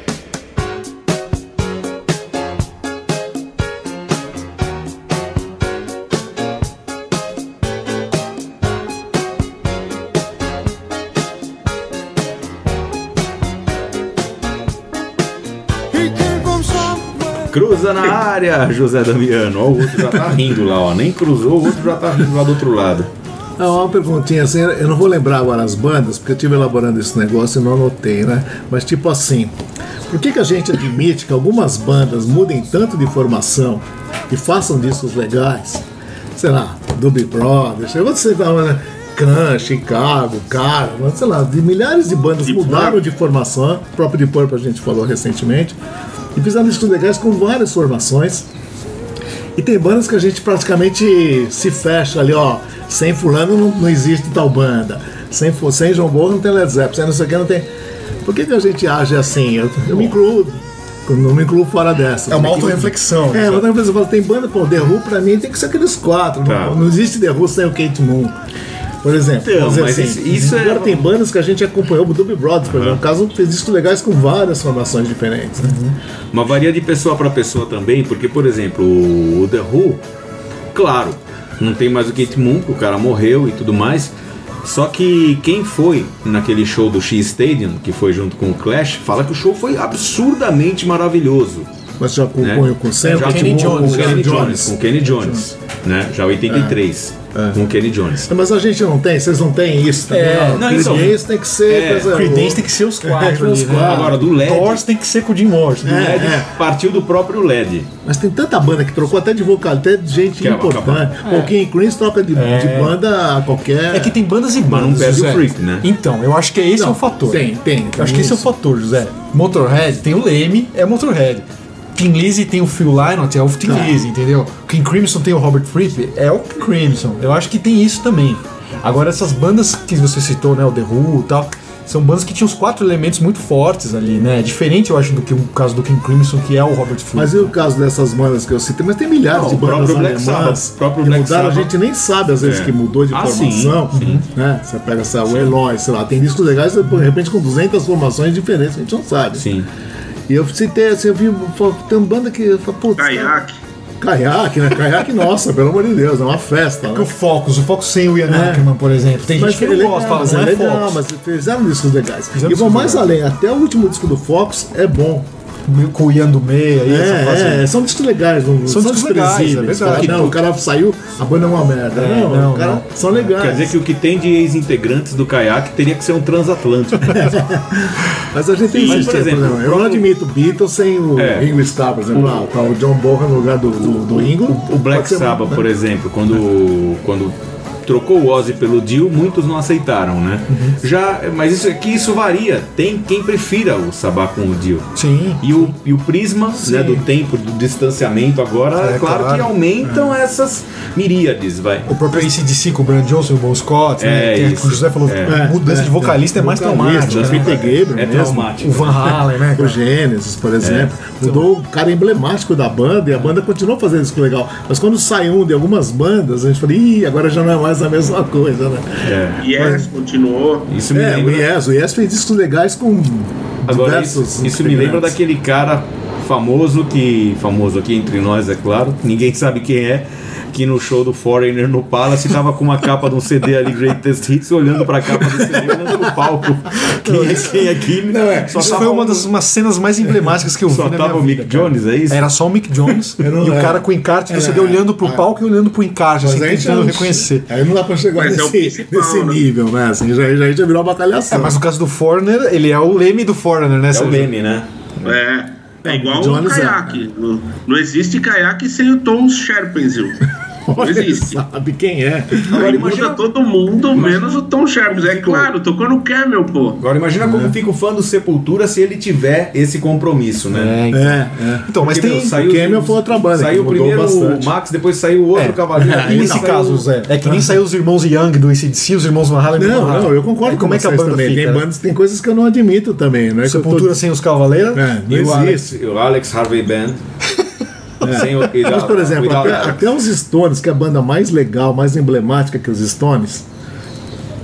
S3: Cruza na área, José Damiano. Ó, o outro já tá rindo lá, ó. Nem cruzou, o outro já tá rindo lá do outro lado.
S6: Ah, uma perguntinha assim, eu não vou lembrar agora as bandas, porque eu estive elaborando esse negócio e não anotei, né? Mas tipo assim, por que, que a gente admite que algumas bandas mudem tanto de formação e façam discos legais? Sei lá, Doobie Brothers, eu vou né? Can, Chicago, Caravan, sei lá, de milhares de bandas
S5: Deep
S6: mudaram
S5: Purple.
S6: de formação, o próprio Deep Purple a gente falou recentemente, e fizeram discos legais com várias formações, e tem bandas que a gente praticamente se fecha ali, ó. Sem fulano não, não existe tal banda. Sem, sem João Borro não tem Led Zeppelin. Sem não sei o que não tem. Por que, que a gente age assim? Eu, eu me incluo. eu Não me incluo fora dessa.
S4: É uma autorreflexão.
S6: É, mas eu falo, tem banda, pô, The Who pra mim tem que ser aqueles quatro.
S3: Tá.
S6: Não, não existe The Who sem o Kate Moon. Por exemplo,
S3: Então, mas
S6: assim,
S3: isso- isso é-
S6: agora tem bandas que a gente acompanhou, o Doobie Brothers, por exemplo, no caso, fez discos legais com várias formações diferentes. Né?
S3: Mas varia de pessoa para pessoa também, porque, por exemplo, o The Who, claro, não tem mais o Kate Moon, porque o cara morreu e tudo mais. Só que quem foi naquele show do X Stadium, que foi junto com o Clash, fala que o show foi absurdamente maravilhoso.
S6: Mas já
S3: né?
S6: compunho com sempre.
S3: Já
S4: Kenny
S3: com
S4: Jones,
S3: o Kenny Jones,
S4: Jones.
S3: com o Kenny Jones, né? Já 83, com o Kenny Jones.
S6: Mas a gente não tem, vocês não têm isso também.
S4: É,
S3: não, então-
S6: Creedence tem que ser.
S3: É,
S6: coisa-
S4: Creedence tem que ser os quatro
S6: É, os
S4: né?
S6: quatro.
S3: Agora, do LED,
S4: Doors tem que ser com o Jim Morrison.
S3: do LED partiu do próprio LED.
S6: Mas tem tanta banda que trocou até de vocal, até de gente
S3: Que é
S6: importante.
S3: acabar.
S6: O King Crimson troca de,
S4: É.
S6: de banda a qualquer.
S4: É que tem bandas e
S3: Mas
S4: bandas.
S3: não perde o freak, né?
S4: Então, eu acho que esse é
S6: Não,
S4: o fator.
S6: Tem, tem.
S4: Eu acho que esse é o fator, José. Motorhead tem o Leme, é Motorhead. King Lizzy tem o Phil Lynott, é o King
S6: Tá.
S4: Lizzy, entendeu? King Crimson tem o Robert Fripp, é o King Crimson. Eu acho que tem isso também. Agora, essas bandas que você citou, né? O The Who e tal, são bandas que tinham os quatro elementos muito fortes ali, né? Diferente, eu acho, do que o caso do King Crimson, que é o Robert Fripp.
S6: Mas e o caso dessas bandas que eu citei? Mas tem milhares
S3: Não,
S6: de
S3: o
S6: bandas
S3: próprio Black Sabbath, próprio
S6: que
S3: Black
S6: mudaram, a gente nem sabe às vezes
S3: É.
S6: que mudou de
S3: Ah, sim,
S6: formação. Né? Você pega essa, o Eloy, sei lá, tem discos legais, de repente com 200 formações diferentes, a gente não sabe.
S3: Sim.
S6: E eu citei, assim, eu vi, tem uma banda que, eu putz,
S5: Caiaque.
S6: Caiaque, né? Caiaque, nossa, pelo amor de Deus, é uma festa.
S4: o
S6: Né?
S4: Focus, o Focus sem o Ian
S6: É.
S4: Ackerman, por exemplo. Tem gente que não
S6: é
S4: gosta, fala,
S6: mas
S4: não
S6: é
S4: é
S6: legal,
S4: Focus.
S6: mas fizeram discos legais.
S4: Fizeram
S6: e vão mais além, até o último disco do Fox é bom.
S4: Com o Ian do meio aí, essa fase.
S6: É, é, são discos legais, não
S4: São discos legais, é verdade.
S6: Não, o cara saiu, a banda é uma merda.
S4: É,
S6: não,
S4: não,
S6: o cara
S4: não.
S6: são legais.
S3: Quer dizer que o que tem de ex-integrantes do caiaque teria que ser um transatlântico. (laughs)
S6: Mas a gente
S3: Sim, mas, por
S6: insiste,
S3: exemplo,
S6: eu
S3: o
S6: não admito Beatles sem o
S3: É.
S6: Ringo Starr, por exemplo. Ah, tá o John Bonham no lugar do, do, do Ringo.
S3: O Black
S6: Pode ser
S3: Sabbath,
S6: bom,
S3: por
S6: né?
S3: exemplo, quando, quando trocou o Ozzy pelo Dio, muitos não aceitaram, né?
S4: Uhum.
S3: Já, mas isso aqui isso varia. Tem quem prefira o Sabá com o Dio.
S4: Sim.
S3: E o, e o prisma né, do tempo, do distanciamento agora,
S4: É,
S3: claro,
S4: claro.
S3: que aumentam essas miríades, vai.
S4: O próprio ACDC com o Brand Johnson e o Bon Scott, né?
S3: É,
S4: Tem-
S3: isso.
S4: O José falou,
S3: É.
S4: mudança de vocalista é, mais traumática.
S6: o
S4: né?
S6: Peter Gabriel
S3: É
S6: mesmo.
S3: traumático.
S4: O Van Halen, né? (laughs)
S6: O? Gênesis, por exemplo. Mudou o cara emblemático da banda e a banda continuou fazendo isso legal. Mas quando sai um de algumas bandas, a gente fala, ih, agora já não é mais a mesma coisa, né?
S3: É.
S5: Yes, continuou.
S3: Isso me
S6: É, o
S3: lembra.
S6: Yes, o Yes fez discos legais com
S3: Agora, isso,
S6: diversos.
S3: isso me lembra daquele cara famoso que. famoso aqui entre nós, é claro, ninguém sabe quem é. Que no show do Foreigner no Palace tava com uma capa de um CD ali, Greatest Hits, olhando pra capa do CD, olhando pro palco. Quem é quem aqui? Não, é. Só
S4: Isso foi uma
S3: um-
S4: das umas cenas mais emblemáticas que eu vi
S3: Só
S4: na
S3: tava
S4: minha
S3: o
S4: vida,
S3: Mick
S4: cara.
S3: Jones, é isso?
S4: Era só o Mick Jones (laughs)
S6: não-
S4: e o
S6: é.
S4: cara com encarte do CD
S6: É,
S4: olhando pro
S6: é.
S4: palco e olhando pro encarte, assim, tentando
S6: não-
S4: reconhecer.
S6: Aí não dá pra chegar
S5: Mas é o
S6: nesse,
S5: principal,
S6: nesse
S5: né?
S6: nível, né? Assim, já, já, já virou uma
S4: É,
S6: bacalhação.
S4: mas no caso do Foreigner, ele é o leme do Foreigner, né?
S3: É o? Leme, né?
S5: É. É igual o caiaque. Não, não existe caiaque sem o Tom Sherpenzil. (laughs) Não
S6: Olha,
S5: existe.
S6: sabe quem é.
S5: Aí muda todo mundo, menos o Tom Sherpenzil. É claro, tocou no Camel, pô.
S3: Agora imagina como fica o fã do Sepultura se ele tiver esse compromisso, né?
S4: É, então.
S6: É, é.
S4: Então, mas
S3: Porque,
S4: tem.
S3: meu, saiu,
S6: o Camel foi outra banda
S3: Saiu
S6: mudou
S3: primeiro
S6: bastante.
S3: o Max, depois saiu o outro
S4: É.
S3: cavaleiro. (laughs)
S4: E nesse caso, Zé, é que nem saiu os irmãos Young do ACDC, os irmãos Van Halen do
S6: Não, não, eu concordo
S4: como é que a banda
S6: também.
S4: fica?
S6: Tem
S4: né?
S6: bandas, tem coisas que eu não admito também, não é que eu tô-
S4: Sepultura sem os Cavaleiros.
S6: É, não existe.
S3: o Alex Harvey Band. Sem o,
S6: Mas, por exemplo, até, até os Stones, que é a banda mais legal, mais emblemática que os Stones,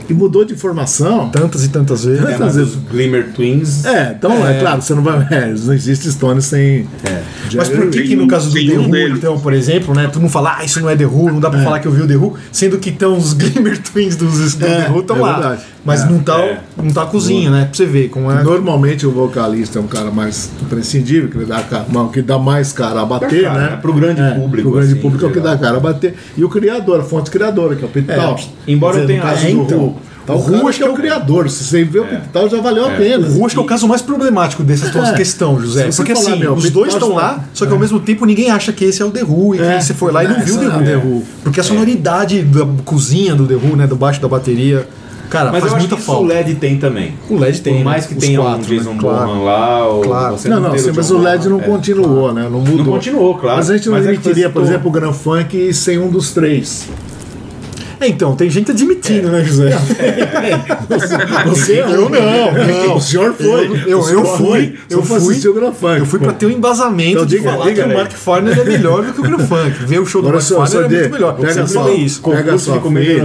S6: e mudou de formação.
S4: Tantas e tantas vezes.
S3: É, mas os Glimmer Twins.
S6: É, então é, claro, você não vai. (laughs) É, não existe Stones sem.
S3: É.
S4: Mas por que, que no caso do The Who,
S5: deles.
S4: então, por exemplo, né? Todo mundo fala, ah, isso não é The Who, não dá pra falar que eu vi o The Who, sendo que estão os (laughs) Glimmer Twins dos do
S6: É,
S4: The Who estão
S6: é
S4: lá.
S6: verdade.
S4: Mas
S6: É.
S4: não tá,
S3: É.
S4: não tá a cozinha, né? Pra você ver como é.
S6: Normalmente o vocalista é um cara mais imprescindível, que dá, não, que dá mais cara a bater,
S3: cara,
S6: né?
S3: né? Pro grande público,
S6: Pro grande
S3: assim,
S6: público é o que dá cara a bater. E o criador, a fonte criadora, que é o Pete Townshend.
S3: embora
S6: dizer,
S3: tenha-
S6: no caso
S3: é,
S6: do Who, tá,
S4: o acho
S6: que é
S4: que
S6: o
S4: é o-
S6: criador. Se você vê o Pete Townshend, já valeu a pena.
S4: O acho que é o caso mais problemático dessa tua
S6: É.
S4: questão, José. Porque
S6: falar,
S4: assim,
S6: meu,
S4: os dois estão lá, só que ao mesmo tempo ninguém acha que esse é o The Who e
S6: É.
S4: que você foi lá e não
S6: É,
S4: viu o The Who.
S6: é a The Who.
S4: Porque a sonoridade da cozinha do The Who, né? Do baixo da bateria, cara,
S3: Mas
S4: faz
S3: eu acho
S4: muita
S3: que isso
S4: falta.
S3: o LED tem também.
S4: O LED tem,
S3: Por mais
S4: né?
S3: que
S4: Os
S3: tenha
S4: quatro,
S3: um Jason
S4: né? Claro.
S3: Bourne lá, ou
S4: Claro.
S3: você
S6: Não, não,
S3: ter
S6: sim, mas o LED não
S3: é.
S6: continuou, né? Não mudou.
S3: Não continuou, claro.
S6: Mas a gente não
S3: Mas é que
S6: admitiria,
S3: você
S6: por exemplo, o Grand Funk sem um dos três.
S4: É, então, tem gente admitindo, né, José?
S6: Você
S4: Eu não, não.
S6: O senhor foi.
S4: Eu, eu, eu fui, eu fui, eu fui pra ter um embasamento
S6: Então
S4: de
S6: diga,
S4: falar
S6: diga
S4: que o. Mark Farner é melhor do que o Grand Funk. Ver o show do
S6: Agora,
S4: Mark Farner é muito melhor. Eu sempre falei isso.
S6: Pega sua filha.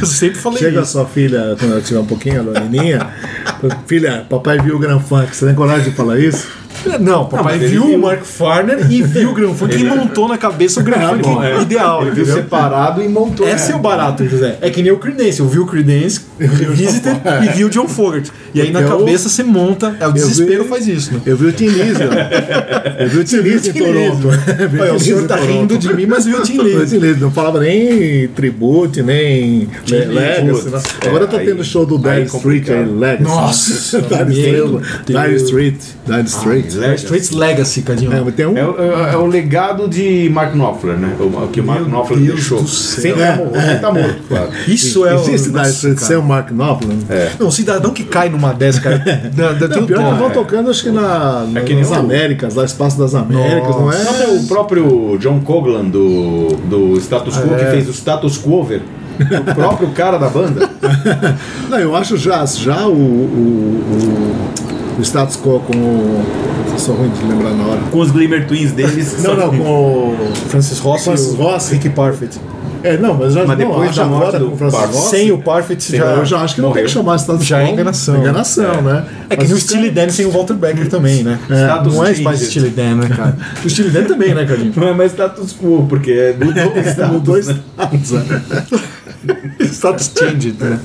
S4: Eu sempre falei
S6: Chega a
S4: isso.
S6: sua filha, quando ela tiver um pouquinho, a Lorininha. filha, papai viu o Grand Funk. Você tem coragem de falar isso?
S4: Não, papai
S3: ele
S4: viu o Mark Farner e viu o Grand Funk e montou na cabeça o Grand Funk
S6: bom, é.
S4: ideal.
S3: Ele viu separado e montou.
S4: Esse é o barato, José. É que nem o Creedence. Eu vi o Creedence, Revisited e vi o John Fogerty. E aí na
S6: Eu-
S4: cabeça você monta. É, o desespero
S6: vi-
S4: faz isso, né?
S6: Eu vi o Tim Lizzy. Eu vi o (laughs) Tim Lizzy em Toronto.
S4: Olha, o senhor tá rindo de mim, mas viu o Tim Lizzy.
S6: Lizzy, Não falava nem tribute, nem Le- Legacy.
S3: É,
S6: Agora tá tendo show do
S3: aí
S6: Dire Street aí. Legacy.
S4: Nossa, (laughs)
S6: Dire Street. Dire Street. Street.
S3: Legacy.
S4: Streets Legacy, Cadinho.
S6: É, mas tem um.
S3: É, o- é- é o legado de Mark Knopfler, né? O, que o Mark
S4: Meu
S3: Knopfler
S4: Deus
S3: deixou. Sem tá morto, sem tá morto, claro.
S4: Isso é o.
S6: Existe
S4: cara.
S6: sem o Mark Knopfler?
S3: É.
S4: Não, o cidadão que cai numa dessa, cara. da, (laughs) da,
S6: Não, pior que
S4: tom.
S6: eles vão tocando, acho que na,
S3: É que
S6: nas
S3: o-
S6: Américas, lá Espaço das Américas, não
S3: Não,
S6: é?
S3: o próprio John Coglan do, do Status Quo, que fez o Status Quover, o próprio cara da banda. (laughs)
S6: Não, eu acho já, já o, o, o, status quo com o. Sou ruim de lembrar na hora.
S3: Com os Glimmer Twins deles. (laughs)
S6: Não, não, com o.
S4: Francis Rossi
S6: Francis Rossi.
S4: Ricky Parfit.
S6: É, não, mas já
S3: Mas
S6: não,
S3: depois
S6: acho
S3: da morte
S6: agora
S3: do
S6: com o Francis
S3: Parfit.
S6: Rossi.
S4: Sem o Parfit já.
S6: eu já acho que não tem que chamar status
S4: Já é
S6: quo.
S4: enganação.
S6: Enganação, né?
S4: É que
S6: Mas
S4: no
S6: os
S4: Steely Dan sem o Walter Becker (laughs) também, né?
S3: Status
S4: não é mais Steely Dan, né, cara? (laughs) O Steely Dan também, né, Cadinho?
S3: Não é mais Status Quo, porque mudou o status.
S6: Mudou
S3: né?
S6: status. (laughs)
S4: Status changed, né?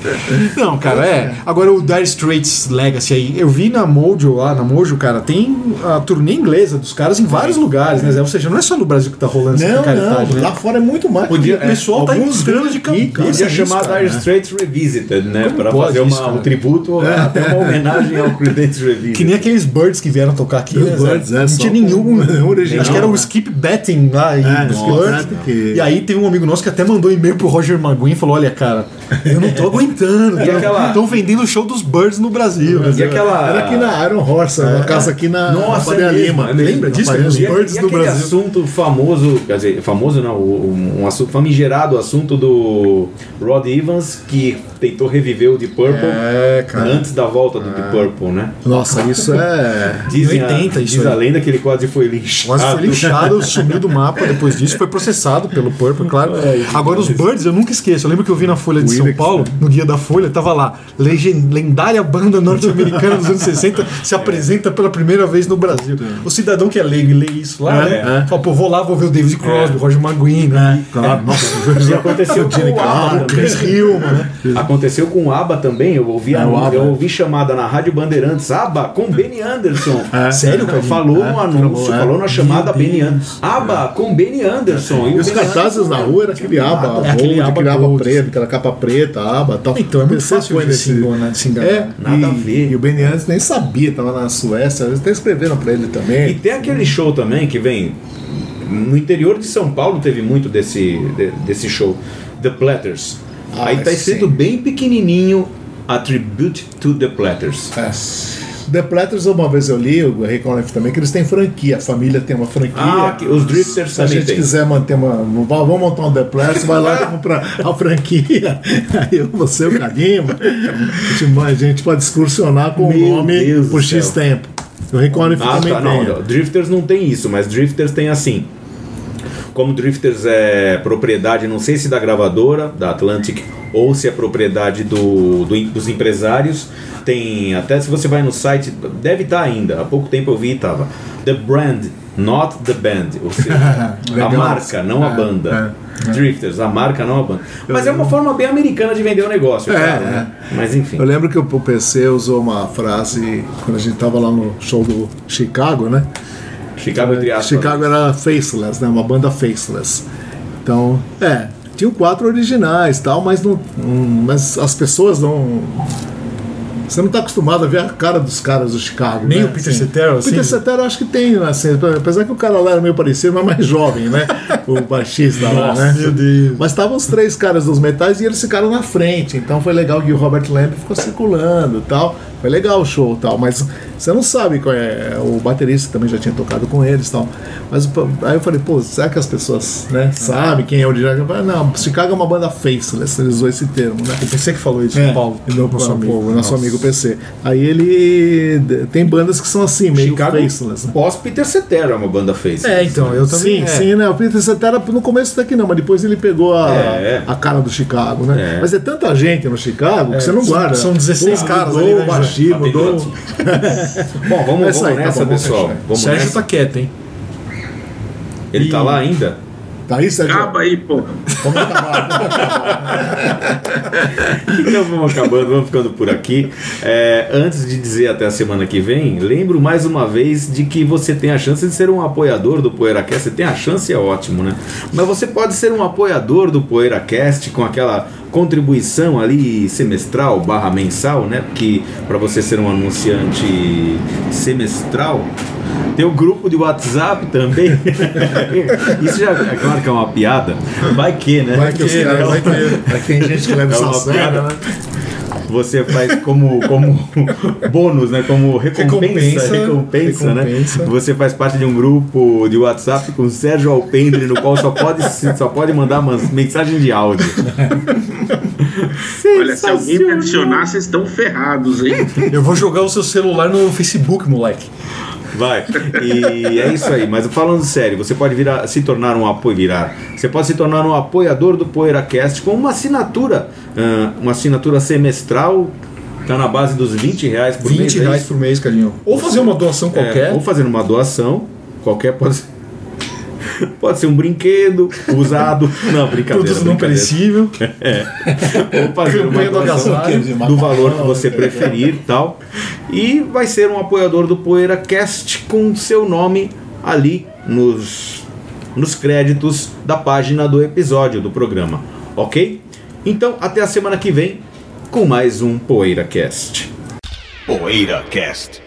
S4: Não, cara, é. Agora o Dire Straits Legacy aí, eu vi na Mojo lá, na Mojo, cara, tem a turnê inglesa dos caras em vários lugares, né? Ou seja, não é só no Brasil que tá rolando essa
S6: Não,
S4: caridade,
S6: não,
S4: né?
S6: lá fora é muito mais.
S3: Podia-
S4: O pessoal tá
S6: Alguns
S4: entrando de cabeça
S3: Podia chamar
S4: cara,
S3: Dire? Straits Revisited, né?
S4: Como
S3: Pra fazer uma-
S4: isso,
S3: um tributo, até uma homenagem ao Creedence Revisited.
S4: Que nem aqueles Birds que vieram tocar aqui,
S6: Os
S4: né?
S6: Birds, é,
S4: não tinha nenhum. (laughs)
S6: original,
S4: acho que era o
S6: né?
S4: Skip Betting lá e
S6: É,
S4: Birds. E aí teve um amigo nosso que até mandou e-mail pro Roger Maguin e falou: falou: olha, cara, eu não tô aguentando.
S3: E aquela-
S4: Estão vendendo o show dos Birds no Brasil.
S3: E aquela.
S6: Era aqui na Iron Horse, uma casa aqui na
S3: Nossa,
S6: Faria
S3: é
S6: Lima.
S3: é.
S4: Lembra disso? Os.
S3: E,
S4: Birds
S3: e
S4: do
S3: aquele
S4: Brasil.
S3: assunto famoso, quer dizer, famoso não, um, um assunto famigerado assunto do Rod Evans que tentou reviver o Deep Purple
S4: É, cara.
S3: antes da volta do Deep Purple, né?
S6: Nossa, isso é. (laughs)
S3: Dizem
S4: 80
S3: a,
S4: isso
S3: diz
S4: aí.
S3: a lenda que ele quase foi linchado.
S4: Quase foi linchado, (laughs) sumiu do mapa depois disso, foi processado pelo Purple, claro. Agora os Birds eu nunca esqueço. Eu lembro que eu vi na Folha de São Paulo, no guia da Folha, tava lá, "Legen- lendária banda norte-americana dos anos (laughs) 60 se apresenta pela primeira vez no Brasil. O cidadão que é leigo e lê isso lá,
S6: É,
S4: né?
S6: é.
S4: Fala, pô, vou lá, vou ver o David Crosby, o Roger McGuinn, né?
S6: Claro, nossa, (laughs)
S3: E aconteceu com o ABBA
S4: Chris. Hillman, né?
S3: Aconteceu com o ABBA também. Eu ouvi,
S6: É,
S3: a-
S6: o ABBA.
S3: eu ouvi chamada na Rádio Bandeirantes, ABBA com Benny Anderson.
S4: Sério, cara?
S3: Falou
S6: É,
S3: no anúncio,
S6: falou, é.
S3: falou na chamada
S4: Meu
S3: Benny. Anderson. ABBA com Benny Anderson.
S6: E os
S3: o
S6: cartazes na rua era aquele.
S4: É aquele
S6: gold, preto, aquela capa preta, aba tal.
S4: Então, é muito fácil
S6: põe
S4: de se enganar- de se enganar.
S6: É,
S3: Nada
S6: e,
S3: a ver.
S6: E o Benny Anderson nem sabia, tava na Suécia, eles até escreveram pra ele
S3: E
S6: também.
S3: tem aquele show também que vem. No interior de São Paulo teve muito desse, de- desse show. The Platters.
S6: Ah,
S3: Aí tá escrito
S6: sim.
S3: bem pequenininho A Tribute to the Platters.
S6: É. The Platters, uma vez eu li, o Conniff também, que eles têm franquia, a família tem uma franquia.
S3: Ah, que- os Drifters
S6: Se a gente
S3: tem.
S6: quiser manter uma. Vamos montar um The Platters, vai lá e (laughs) compra a franquia. Aí eu, você, o Kadima, a gente, pode excursionar com o
S3: Meu
S6: nome
S3: Deus
S6: por X
S3: céu.
S6: tempo. O Conniff
S3: Ah,
S6: também
S3: tá,
S6: tem.
S3: não. Drifters não tem isso, mas Drifters tem assim. Como Drifters é propriedade, não sei se da gravadora, da Atlantic, ou se é propriedade do, do- dos empresários, tem. Até se você vai no site, deve estar ainda. Há pouco tempo eu vi e tava. The brand, not the band. Ou seja, (laughs) a marca, não a
S6: É,
S3: banda. Drifters, a marca, não a banda. Mas é uma forma bem americana de vender o negócio,
S6: É,
S3: claro,
S6: é.
S3: né? Mas enfim.
S6: Eu lembro que o PC usou uma frase quando a gente tava lá no show do Chicago, né?
S3: Chicago entre aspas.
S6: Chicago era faceless, né? Uma banda faceless. Então, é, tinham quatro originais, tal, mas não, hum, mas as pessoas não você não está acostumado a ver a cara dos caras do Chicago.
S4: Nem
S6: né?
S4: o Peter
S6: Assim,
S4: Cetera,
S6: O Peter? Cetera acho que tem, assim, apesar que o cara lá era meio parecido, mas mais jovem, né? (laughs) O baixista lá,
S4: Nossa,
S6: né?
S4: meu Deus.
S6: Mas estavam os três caras dos metais e eles ficaram na frente. Então foi legal que o Robert Lamb ficou circulando e tal. Foi legal o show e tal. Mas você não sabe qual é. O baterista também já tinha tocado com eles e tal. Mas aí eu falei, pô, será que as pessoas né, sabem quem é o Jack? Eu falei, Não, Chicago é uma banda faceless. Eles usou esse termo, né?
S4: O PC que falou isso,
S6: É,
S4: o Paulo.
S6: Meu,
S4: nosso amigo.
S6: nosso amigo PC. Aí ele. Tem bandas que são assim, meio
S3: Chicago
S6: faceless. né?
S3: pós Peter Cetera é uma banda face.
S4: É, então, eu também.
S6: Sim,
S4: é.
S6: sim, né? O Peter Cetera no começo até que não, mas depois ele pegou a,
S3: É.
S6: a cara do Chicago, né?
S3: É.
S6: Mas é tanta gente no Chicago que
S4: É,
S6: você não guarda.
S4: são 16
S6: Pô,
S4: caras ali, né,
S3: José?
S6: mudou. (laughs)
S3: Bom, vamos, vamos
S6: aí, tá
S3: nessa,
S6: bom, vamos
S3: pessoal. Vamos
S4: Sérgio
S3: nessa.
S4: tá quieto, hein?
S3: Ele tá lá ainda?
S6: Tá aí, Sérgio?
S5: Acaba aí, pô.
S6: Vamos acabar, vamos acabar. (laughs)
S3: Então vamos acabando, vamos ficando por aqui. É, antes de dizer até a semana que vem, lembro mais uma vez de que você tem a chance de ser um apoiador do PoeiraCast. Você tem a chance, é ótimo, né? Mas você pode ser um apoiador do PoeiraCast com aquela contribuição ali semestral barra mensal, né? Porque para você ser um anunciante semestral, tem o grupo de WhatsApp também. (laughs) Isso já é claro que é uma piada. Vai que, né?
S6: Vai que os caras.
S4: né?
S6: Vai que, (laughs) vai que tem gente que leva
S3: É
S6: essa
S3: piada.
S6: né?
S3: Você faz como, como (laughs) bônus, né? Como recompensa,
S4: Recompensa,
S3: recompensa, né?
S4: recompensa.
S3: Você faz parte de um grupo de WhatsApp com Sérgio Alpendre, no qual só pode, só pode mandar uma mensagem de áudio.
S5: Olha, se alguém me adicionar, vocês estão ferrados, hein?
S4: Eu vou jogar o seu celular no Facebook, moleque.
S3: Vai. E é isso aí. Mas falando sério, você pode virar, se tornar um apoio virar. Você pode se tornar um apoiador do PoeiraCast com uma assinatura, ah, uma assinatura semestral. Tá na base dos 20 reais por
S4: 20
S3: mês. é
S4: reais por mês, carinho. Ou fazer uma doação
S3: É,
S4: qualquer.
S3: ou fazer uma doação, qualquer pode ser, (laughs) pode ser um brinquedo usado, não, brincadeira.
S4: Produto não perecível.
S3: Ou fazer uma
S4: do agasalho.
S3: do valor que você preferir e tal. E vai ser um apoiador do PoeiraCast com seu nome ali nos, nos créditos da página do episódio do programa, ok? Então, até a semana que vem com mais um PoeiraCast.
S1: PoeiraCast.